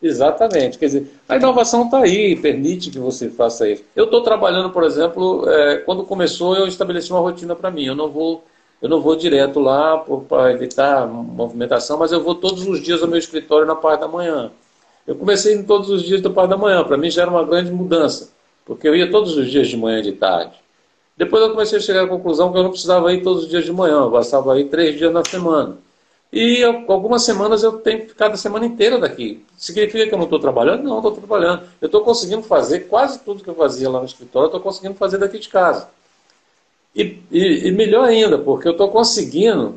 Exatamente. Quer dizer, a inovação está aí, permite que você faça isso. Eu estou trabalhando, por exemplo, é, quando começou, eu estabeleci uma rotina para mim. Eu não vou eu não vou direto lá para evitar movimentação, mas eu vou todos os dias ao meu escritório na parte da manhã. Eu comecei em todos os dias da parte da manhã, para mim já era uma grande mudança, porque eu ia todos os dias de manhã e de tarde. Depois eu comecei a chegar à conclusão que eu não precisava ir todos os dias de manhã, eu bastava ir três dias na semana. E algumas semanas eu tenho ficar a semana inteira daqui. Significa que eu não estou trabalhando? Não, estou trabalhando. Eu estou conseguindo fazer quase tudo que eu fazia lá no escritório, estou conseguindo fazer daqui de casa. E, e, e melhor ainda, porque eu estou conseguindo,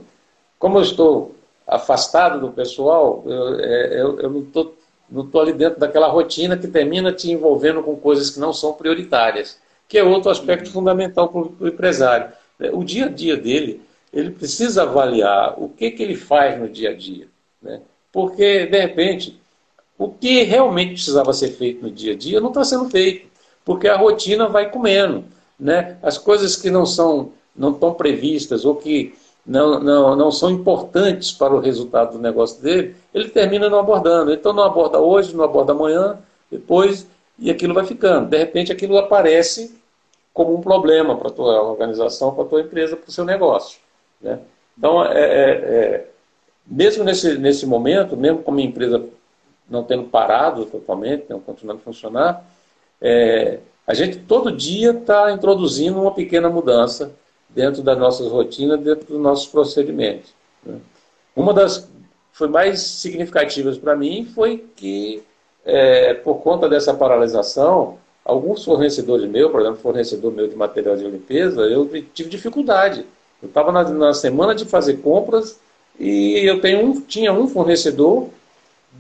como eu estou afastado do pessoal, eu, é, eu, eu não estou não estou ali dentro daquela rotina que termina te envolvendo com coisas que não são prioritárias, que é outro aspecto fundamental para o empresário. O dia a dia dele, ele precisa avaliar o que, que ele faz no dia a dia. Né? Porque, de repente, o que realmente precisava ser feito no dia a dia não está sendo feito, porque a rotina vai comendo né, as coisas que não são não estão previstas ou que não, não, não são importantes para o resultado do negócio dele, ele termina não abordando. Então não aborda hoje, não aborda amanhã, depois, e aquilo vai ficando. De repente aquilo aparece como um problema para a tua organização, para a tua empresa, para o seu negócio. Né? Então, é, é, é, mesmo nesse, nesse momento, mesmo com a minha empresa não tendo parado totalmente, não continuando a funcionar, é, a gente todo dia está introduzindo uma pequena mudança dentro das nossas rotinas, dentro dos nossos procedimentos. Né? Uma das foi mais significativas para mim foi que, é, por conta dessa paralisação, alguns fornecedores meus, por exemplo, fornecedor meu de material de limpeza, eu tive dificuldade. Eu estava na, na, semana de fazer compras e eu tenho um, tinha um fornecedor,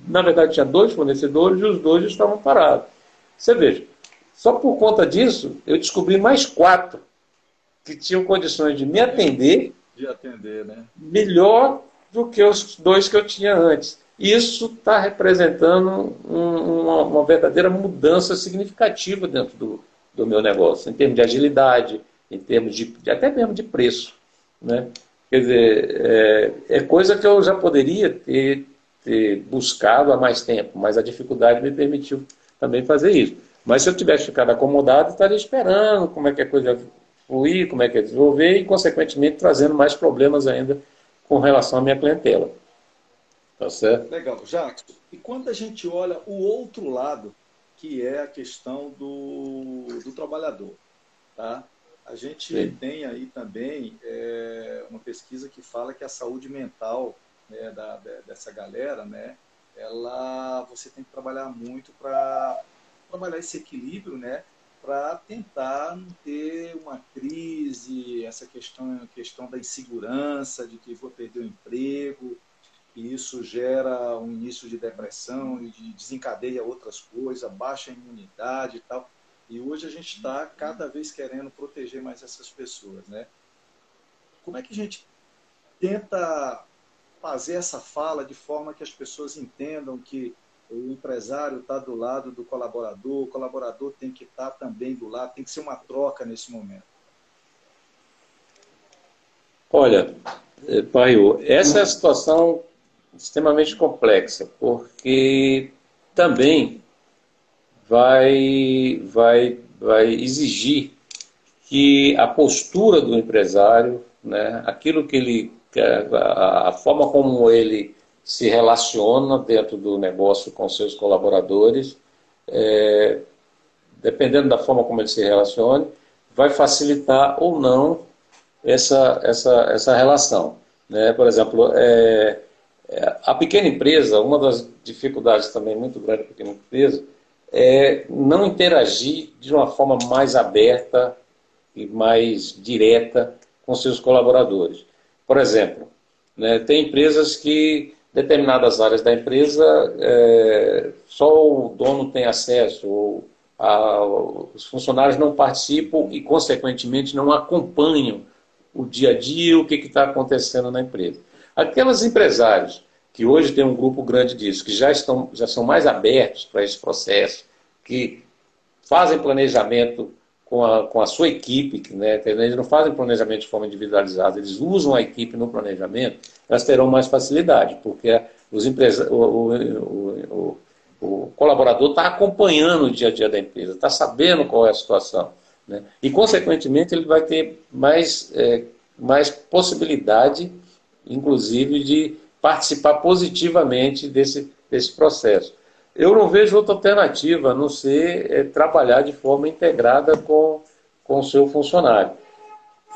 na verdade tinha dois fornecedores e os dois estavam parados. Você veja, só por conta disso, eu descobri mais quatro que tinham condições de me atender, de atender né? melhor do que os dois que eu tinha antes. Isso está representando um, uma, uma, verdadeira mudança significativa dentro do, do meu negócio, em termos de agilidade, em termos de, até mesmo de preço. Né? Quer dizer, é, é coisa que eu já poderia ter, ter buscado há mais tempo, mas a dificuldade me permitiu também fazer isso. Mas se eu tivesse ficado acomodado, estaria esperando como é que a coisa fluir, como é que é desenvolver e, consequentemente, trazendo mais problemas ainda com relação à minha clientela. Tá certo? Legal. Jacques, e quando a gente olha o outro lado, que é a questão do, do trabalhador, tá? A gente Sim. tem aí também é, uma pesquisa que fala que a saúde mental né, da, dessa galera, né, ela você tem que trabalhar muito para trabalhar esse equilíbrio, né, para tentar não ter uma crise, essa questão, questão da insegurança, de que vou perder o emprego, e isso gera um início de depressão e de desencadeia outras coisas, baixa imunidade e tal. E hoje a gente está cada vez querendo proteger mais essas pessoas, né? Como é que a gente tenta fazer essa fala de forma que as pessoas entendam que o empresário está do lado do colaborador, o colaborador tem que estar tá também do lado, tem que ser uma troca nesse momento? Olha, eh, Paio, essa é a situação extremamente complexa, porque também vai, vai, vai exigir que a postura do empresário, né, aquilo que ele, a, forma como ele se relaciona dentro do negócio com seus colaboradores, é, dependendo da forma como ele se relacione, vai facilitar ou não essa, essa, essa relação. Né? Por exemplo, é, é a pequena empresa, uma das dificuldades também muito grande da pequena empresa, é não interagir de uma forma mais aberta e mais direta com seus colaboradores. Por exemplo, né, tem empresas que determinadas áreas da empresa é, só o dono tem acesso, ou a, os funcionários não participam e, consequentemente, não acompanham o dia a dia, o que está acontecendo na empresa. Aqueles empresários que hoje tem um grupo grande disso, que já, estão, já são mais abertos para esse processo, que fazem planejamento com a, com a sua equipe, né? eles não fazem planejamento de forma individualizada, eles usam a equipe no planejamento, elas terão mais facilidade, porque os empresa, o, o, o, o colaborador está acompanhando o dia a dia da empresa, está sabendo qual é a situação. Né? E, consequentemente, ele vai ter mais, é, mais possibilidade, inclusive, de participar positivamente desse, desse processo. Eu não vejo outra alternativa a não ser é, trabalhar de forma integrada com, com o seu funcionário.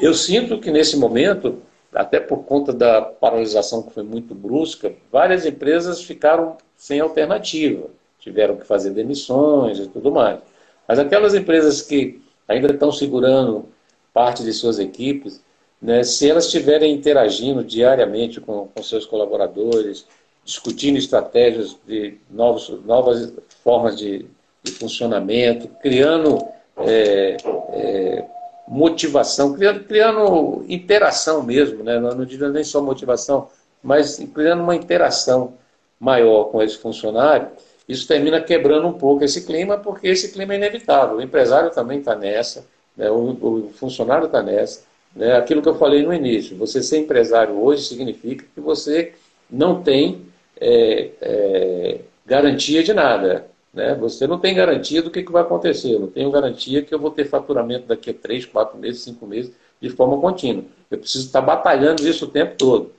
Eu sinto que nesse momento, até por conta da paralisação que foi muito brusca, várias empresas ficaram sem alternativa, tiveram que fazer demissões e tudo mais. Mas aquelas empresas que ainda estão segurando parte de suas equipes, né, se elas estiverem interagindo diariamente com, com seus colaboradores, discutindo estratégias de novos, novas formas de, de funcionamento, criando é, é, motivação, criando, criando interação mesmo, né? não, diria nem só motivação, mas criando uma interação maior com esse funcionário, isso termina quebrando um pouco esse clima, porque esse clima é inevitável. O empresário também está nessa, né? o, o, funcionário está nessa. Né? Aquilo que eu falei no início, você ser empresário hoje significa que você não tem é, é, garantia de nada. Né? Você não tem garantia do que, que vai acontecer. Eu não tenho garantia que eu vou ter faturamento daqui a três, quatro meses, cinco meses, de forma contínua. Eu preciso estar batalhando isso o tempo todo.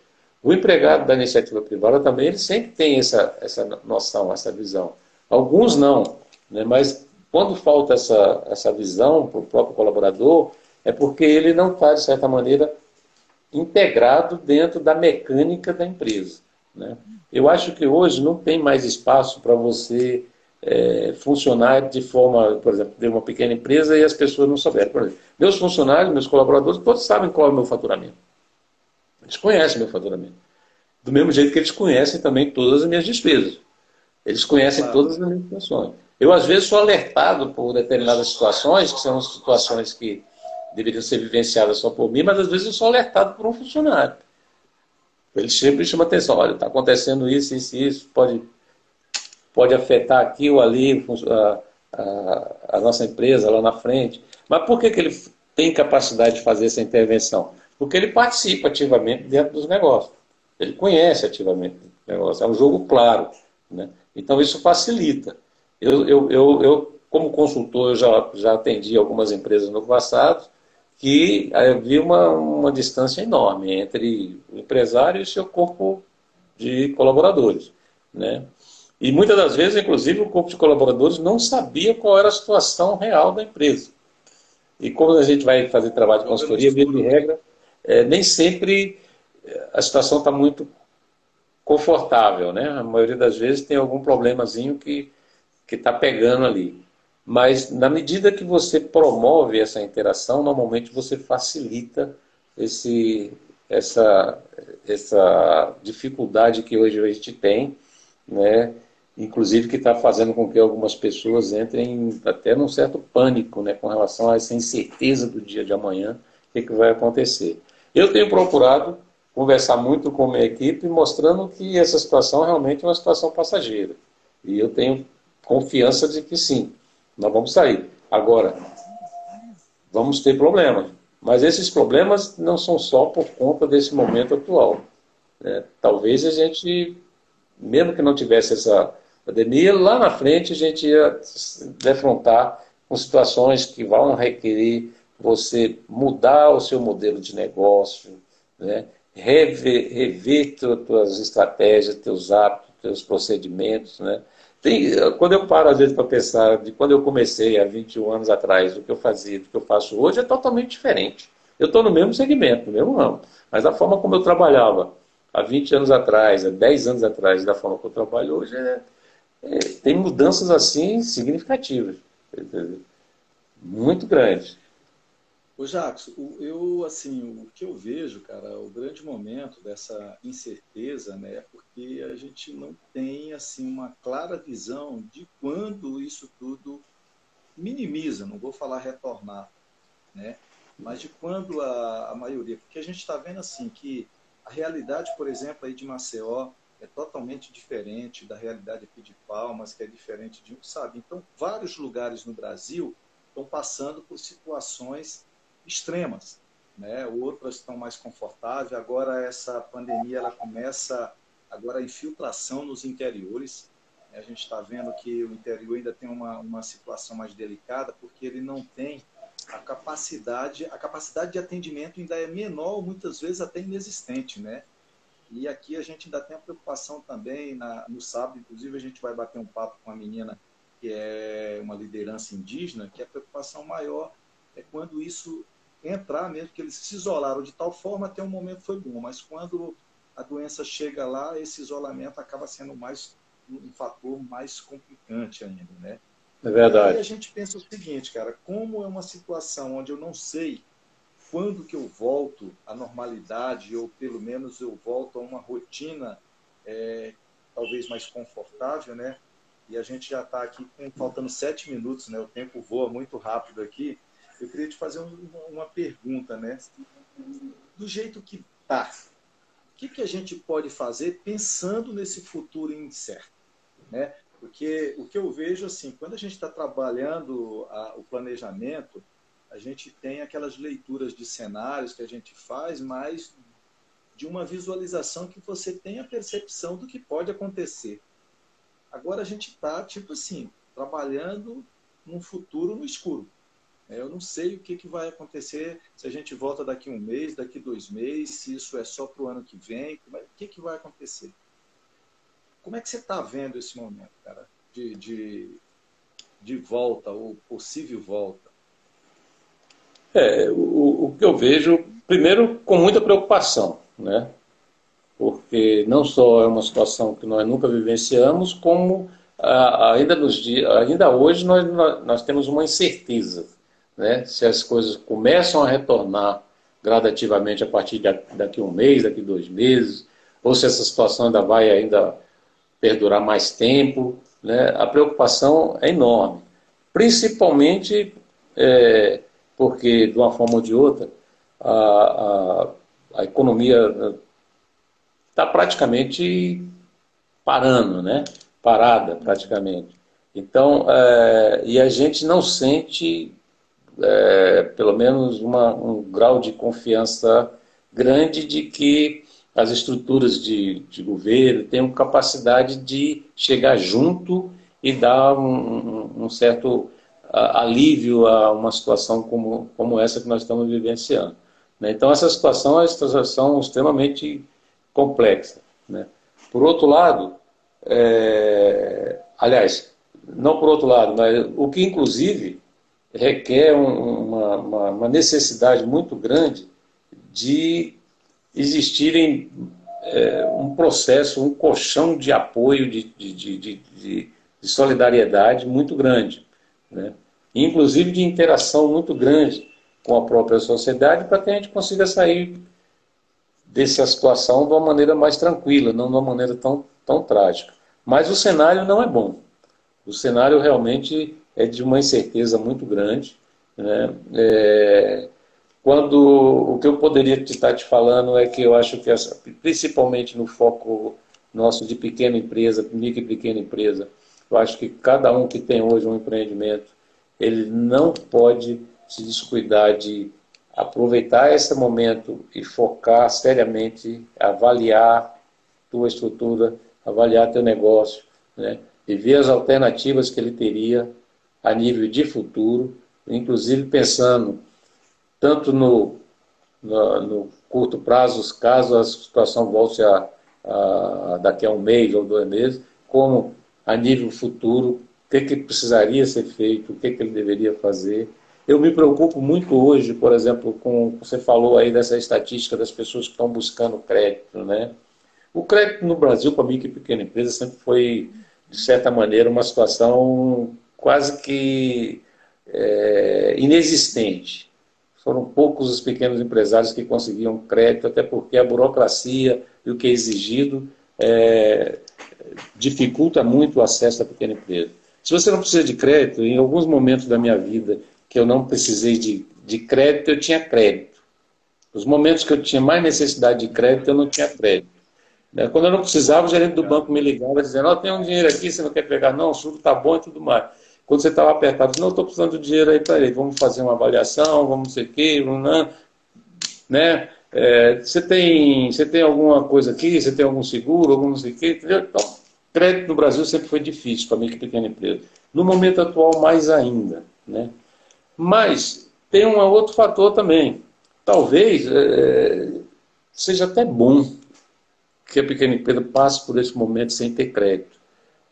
O empregado da iniciativa privada também ele sempre tem essa, essa noção, essa visão. Alguns não, né? mas quando falta essa, essa visão para o próprio colaborador, é porque ele não está, de certa maneira, integrado dentro da mecânica da empresa. Né? Eu acho que hoje não tem mais espaço para você é, funcionar de forma, por exemplo, de uma pequena empresa e as pessoas não souberem. Por exemplo, meus funcionários, meus colaboradores, todos sabem qual é o meu faturamento. Eles conhecem meu faturamento. Do mesmo jeito que eles conhecem também todas as minhas despesas. Eles conhecem claro. todas as minhas situações. Eu, às vezes, sou alertado por determinadas situações, que são situações que deveriam ser vivenciadas só por mim, mas às vezes eu sou alertado por um funcionário. Ele sempre chama atenção, olha, está acontecendo isso, isso isso, pode, pode afetar aqui ou ali a, a, a, nossa empresa lá na frente. Mas por que, que ele tem capacidade de fazer essa intervenção? Porque ele participa ativamente dentro dos negócios. Ele conhece ativamente o negócio. É um jogo claro. Né? Então isso facilita. Eu, eu, eu, eu, como consultor, eu já, já atendi algumas empresas no passado que havia uma, uma distância enorme entre o empresário e seu corpo de colaboradores. Né? E muitas das vezes, inclusive, o corpo de colaboradores não sabia qual era a situação real da empresa. E como a gente vai fazer trabalho de consultoria, via de regra, é, nem sempre é, a situação está muito confortável, né? A maioria das vezes tem algum problemazinho que que está pegando ali. Mas na medida que você promove essa interação, normalmente você facilita esse, essa, essa dificuldade que hoje a gente tem, né? inclusive que está fazendo com que algumas pessoas entrem até num certo pânico né? com relação a essa incerteza do dia de amanhã, o que, que vai acontecer. Eu tenho procurado conversar muito com a minha equipe, mostrando que essa situação realmente é uma situação passageira. E eu tenho confiança de que sim, nós vamos sair. Agora, vamos ter problemas. Mas esses problemas não são só por conta desse momento atual. Né? Talvez a gente, mesmo que não tivesse essa pandemia, lá na frente a gente ia defrontar com situações que vão requerer você mudar o seu modelo de negócio, né? rever, rever tuas estratégias, teus hábitos, teus procedimentos. Né? Tem, quando eu paro, às vezes, para pensar de quando eu comecei há 21 anos atrás, o que eu fazia, do que eu faço hoje, é totalmente diferente. Eu estou no mesmo segmento, no mesmo ramo, mas a forma como eu trabalhava há 20 anos atrás, há 10 anos atrás, da forma que eu trabalho hoje, é, é, tem mudanças assim significativas, muito grandes. Ô Jacques, eu assim, o que eu vejo, cara, o grande momento dessa incerteza, né, é porque a gente não tem assim uma clara visão de quando isso tudo minimiza, não vou falar retornar, né, mas de quando a, a maioria, porque a gente está vendo assim que a realidade, por exemplo, aí de Maceió é totalmente diferente da realidade aqui de Palmas, que é diferente de um, sabe? Então, vários lugares no Brasil estão passando por situações extremas, né? Outras estão mais confortáveis. Agora essa pandemia ela começa agora a infiltração nos interiores. A gente está vendo que o interior ainda tem uma, uma situação mais delicada porque ele não tem a capacidade, a capacidade de atendimento ainda é menor, muitas vezes até inexistente, né? E aqui a gente ainda tem a preocupação também, na, no sábado, inclusive, a gente vai bater um papo com uma menina que é uma liderança indígena, que a preocupação maior é quando isso entrar mesmo, que eles se isolaram de tal forma até um momento foi bom, mas quando a doença chega lá, esse isolamento acaba sendo mais um fator mais complicante ainda, né? É verdade. E a gente pensa o seguinte, cara, como é uma situação onde eu não sei quando que eu volto à normalidade, ou pelo menos eu volto a uma rotina é, talvez mais confortável, né? E a gente já está aqui com, faltando sete minutos, né? O tempo voa muito rápido aqui. Eu queria te fazer uma pergunta, né? Do jeito que tá, o que, que a gente pode fazer pensando nesse futuro incerto, né? Porque o que eu vejo assim, quando a gente está trabalhando a, o planejamento, a gente tem aquelas leituras de cenários que a gente faz, mas de uma visualização que você tem a percepção do que pode acontecer. Agora a gente está, tipo assim, trabalhando num futuro no escuro. É, eu não sei o que, que vai acontecer se a gente volta daqui um mês, daqui dois meses, se isso é só para o ano que vem, o que, que vai acontecer? Como é que você está vendo esse momento, cara, de, de, de volta ou possível volta? É, o, o que eu vejo, primeiro, com muita preocupação, né? Porque não só é uma situação que nós nunca vivenciamos, como ainda, nos dias, ainda hoje nós, nós temos uma incerteza né? se as coisas começam a retornar gradativamente a partir de daqui um mês, daqui dois meses, ou se essa situação ainda vai ainda perdurar mais tempo, né? a preocupação é enorme. Principalmente é, porque, de uma forma ou de outra, a, a, a economia está praticamente parando, né? parada praticamente. Então, é, e a gente não sente é, pelo menos uma, um grau de confiança grande de que as estruturas de, de governo tenham capacidade de chegar junto e dar um, um, certo alívio a uma situação como, como essa que nós estamos vivenciando. Né? Então, essa situação é uma situação extremamente complexa, né? Por outro lado, é, aliás, não por outro lado, mas o que inclusive requer uma, uma, uma necessidade muito grande de existirem é, um processo, um colchão de apoio, de, de, de, de, de solidariedade muito grande. Né? Inclusive de interação muito grande com a própria sociedade para que a gente consiga sair dessa situação de uma maneira mais tranquila, não de uma maneira tão, tão trágica. Mas o cenário não é bom. O cenário realmente é de uma incerteza muito grande. Né? É, quando o que eu poderia estar te falando é que eu acho que, principalmente no foco nosso de pequena empresa, micro e pequena empresa, eu acho que cada um que tem hoje um empreendimento, ele não pode se descuidar de aproveitar esse momento e focar seriamente, avaliar tua estrutura, avaliar teu negócio, né? e ver as alternativas que ele teria a nível de futuro, inclusive pensando tanto no, no, no curto prazo, caso a situação volte a, a, daqui a um mês ou dois meses, como a nível futuro, o que, que precisaria ser feito, o que, que ele deveria fazer. Eu me preocupo muito hoje, por exemplo, com você falou aí dessa estatística das pessoas que estão buscando crédito, né? O crédito no Brasil para mim que pequena empresa sempre foi de certa maneira, uma situação quase que é, inexistente. Foram poucos os pequenos empresários que conseguiam crédito, até porque a burocracia e o que é exigido é, dificulta muito o acesso à pequena empresa. Se você não precisa de crédito, em alguns momentos da minha vida que eu não precisei de, de crédito, eu tinha crédito. Os momentos que eu tinha mais necessidade de crédito, eu não tinha crédito. Né? Quando eu não precisava, o gerente do banco me ligava dizendo, oh, tem um dinheiro aqui, você não quer pegar? Não, o juro está bom e tudo mais. Quando você estava apertado, não, estou precisando de dinheiro aí para ele, vamos fazer uma avaliação, vamos não sei o quê, né? É, você, tem, você tem alguma coisa aqui, você tem algum seguro, algum não sei o quê, entendeu? Então, crédito no Brasil sempre foi difícil para mim que pequena empresa. No momento atual, mais ainda, né? Mas tem um outro fator também. Talvez é, seja até bom que a pequena empresa passe por esse momento sem ter crédito.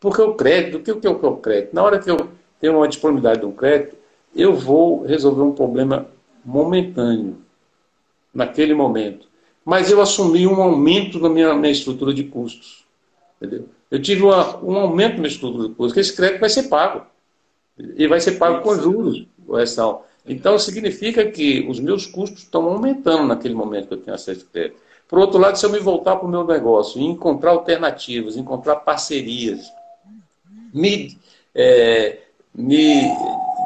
Porque o crédito, o que é o crédito? Na hora que eu tenho uma disponibilidade de um crédito, eu vou resolver um problema momentâneo, naquele momento. Mas eu assumi um aumento na minha, minha estrutura de custos. Entendeu? Eu tive uma, um aumento na minha estrutura de custos, que esse crédito vai ser pago. E vai ser pago com juros, correção. Então, significa que os meus custos estão aumentando naquele momento que eu tenho acesso a crédito. Por outro lado, se eu me voltar para o meu negócio e encontrar alternativas, encontrar parcerias, me, é, me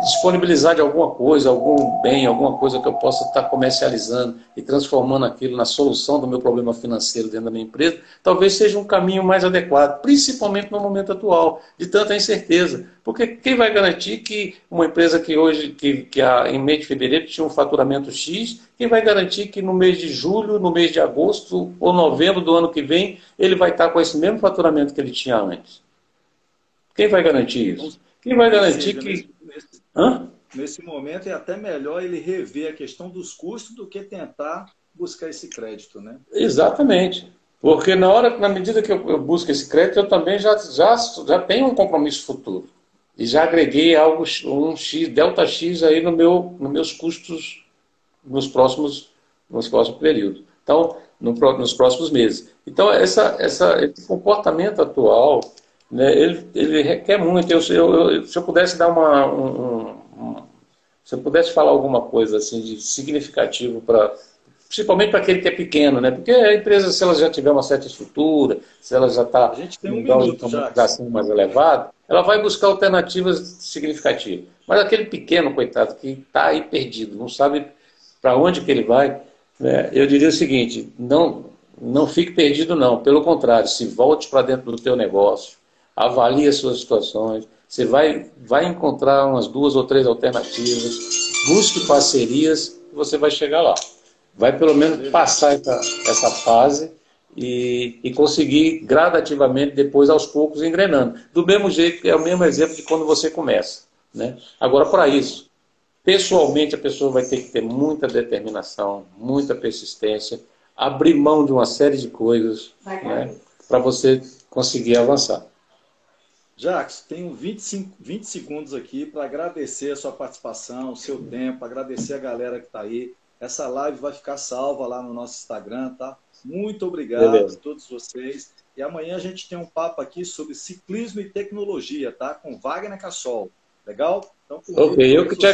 disponibilizar de alguma coisa, algum bem, alguma coisa que eu possa estar comercializando e transformando aquilo na solução do meu problema financeiro dentro da minha empresa, talvez seja um caminho mais adequado, principalmente no momento atual, de tanta incerteza. Porque quem vai garantir que uma empresa que hoje, que, que a, em mês de fevereiro tinha um faturamento X, quem vai garantir que no mês de julho, no mês de agosto ou novembro do ano que vem, ele vai estar com esse mesmo faturamento que ele tinha antes? Quem vai garantir isso? Quem vai garantir que Hã? Nesse momento é até melhor ele rever a questão dos custos do que tentar buscar esse crédito, né? Exatamente. Porque na hora, na medida que eu, eu busco esse crédito, eu também já, já, já tenho um compromisso futuro. E já agreguei algo, um X, delta X aí no meu, nos meus custos nos próximos, nos próximos períodos. Então, no, nos próximos meses. Então, essa, essa, esse comportamento atual né, ele, ele requer muito. Eu, eu, se eu pudesse dar uma. Um, um, se eu pudesse falar alguma coisa assim de significativo para. Principalmente para aquele que é pequeno, né? Porque a empresa, se ela já tiver uma certa estrutura, se ela já está em um grau de comunicação mais elevado, ela vai buscar alternativas significativas. Mas aquele pequeno, coitado, que está aí perdido, não sabe para onde que ele vai, né? eu diria o seguinte, não, não fique perdido não, pelo contrário, se volte para dentro do teu negócio, avalie as suas situações, você vai, vai encontrar umas duas ou três alternativas, busque parcerias e você vai chegar lá. Vai pelo menos passar essa, essa fase e, e conseguir gradativamente, depois aos poucos, engrenando. Do mesmo jeito, é o mesmo exemplo de quando você começa. Né? Agora, para isso, pessoalmente a pessoa vai ter que ter muita determinação, muita persistência, abrir mão de uma série de coisas, né? para você conseguir avançar. Jacques, tenho 25, 20 segundos aqui para agradecer a sua participação, o seu tempo, agradecer a galera que está aí. Essa live vai ficar salva lá no nosso Instagram, tá? Muito obrigado Beleza. a todos vocês. E amanhã a gente tem um papo aqui sobre ciclismo e tecnologia, tá? Com Wagner Cassol. Legal? Então, ok, eu que te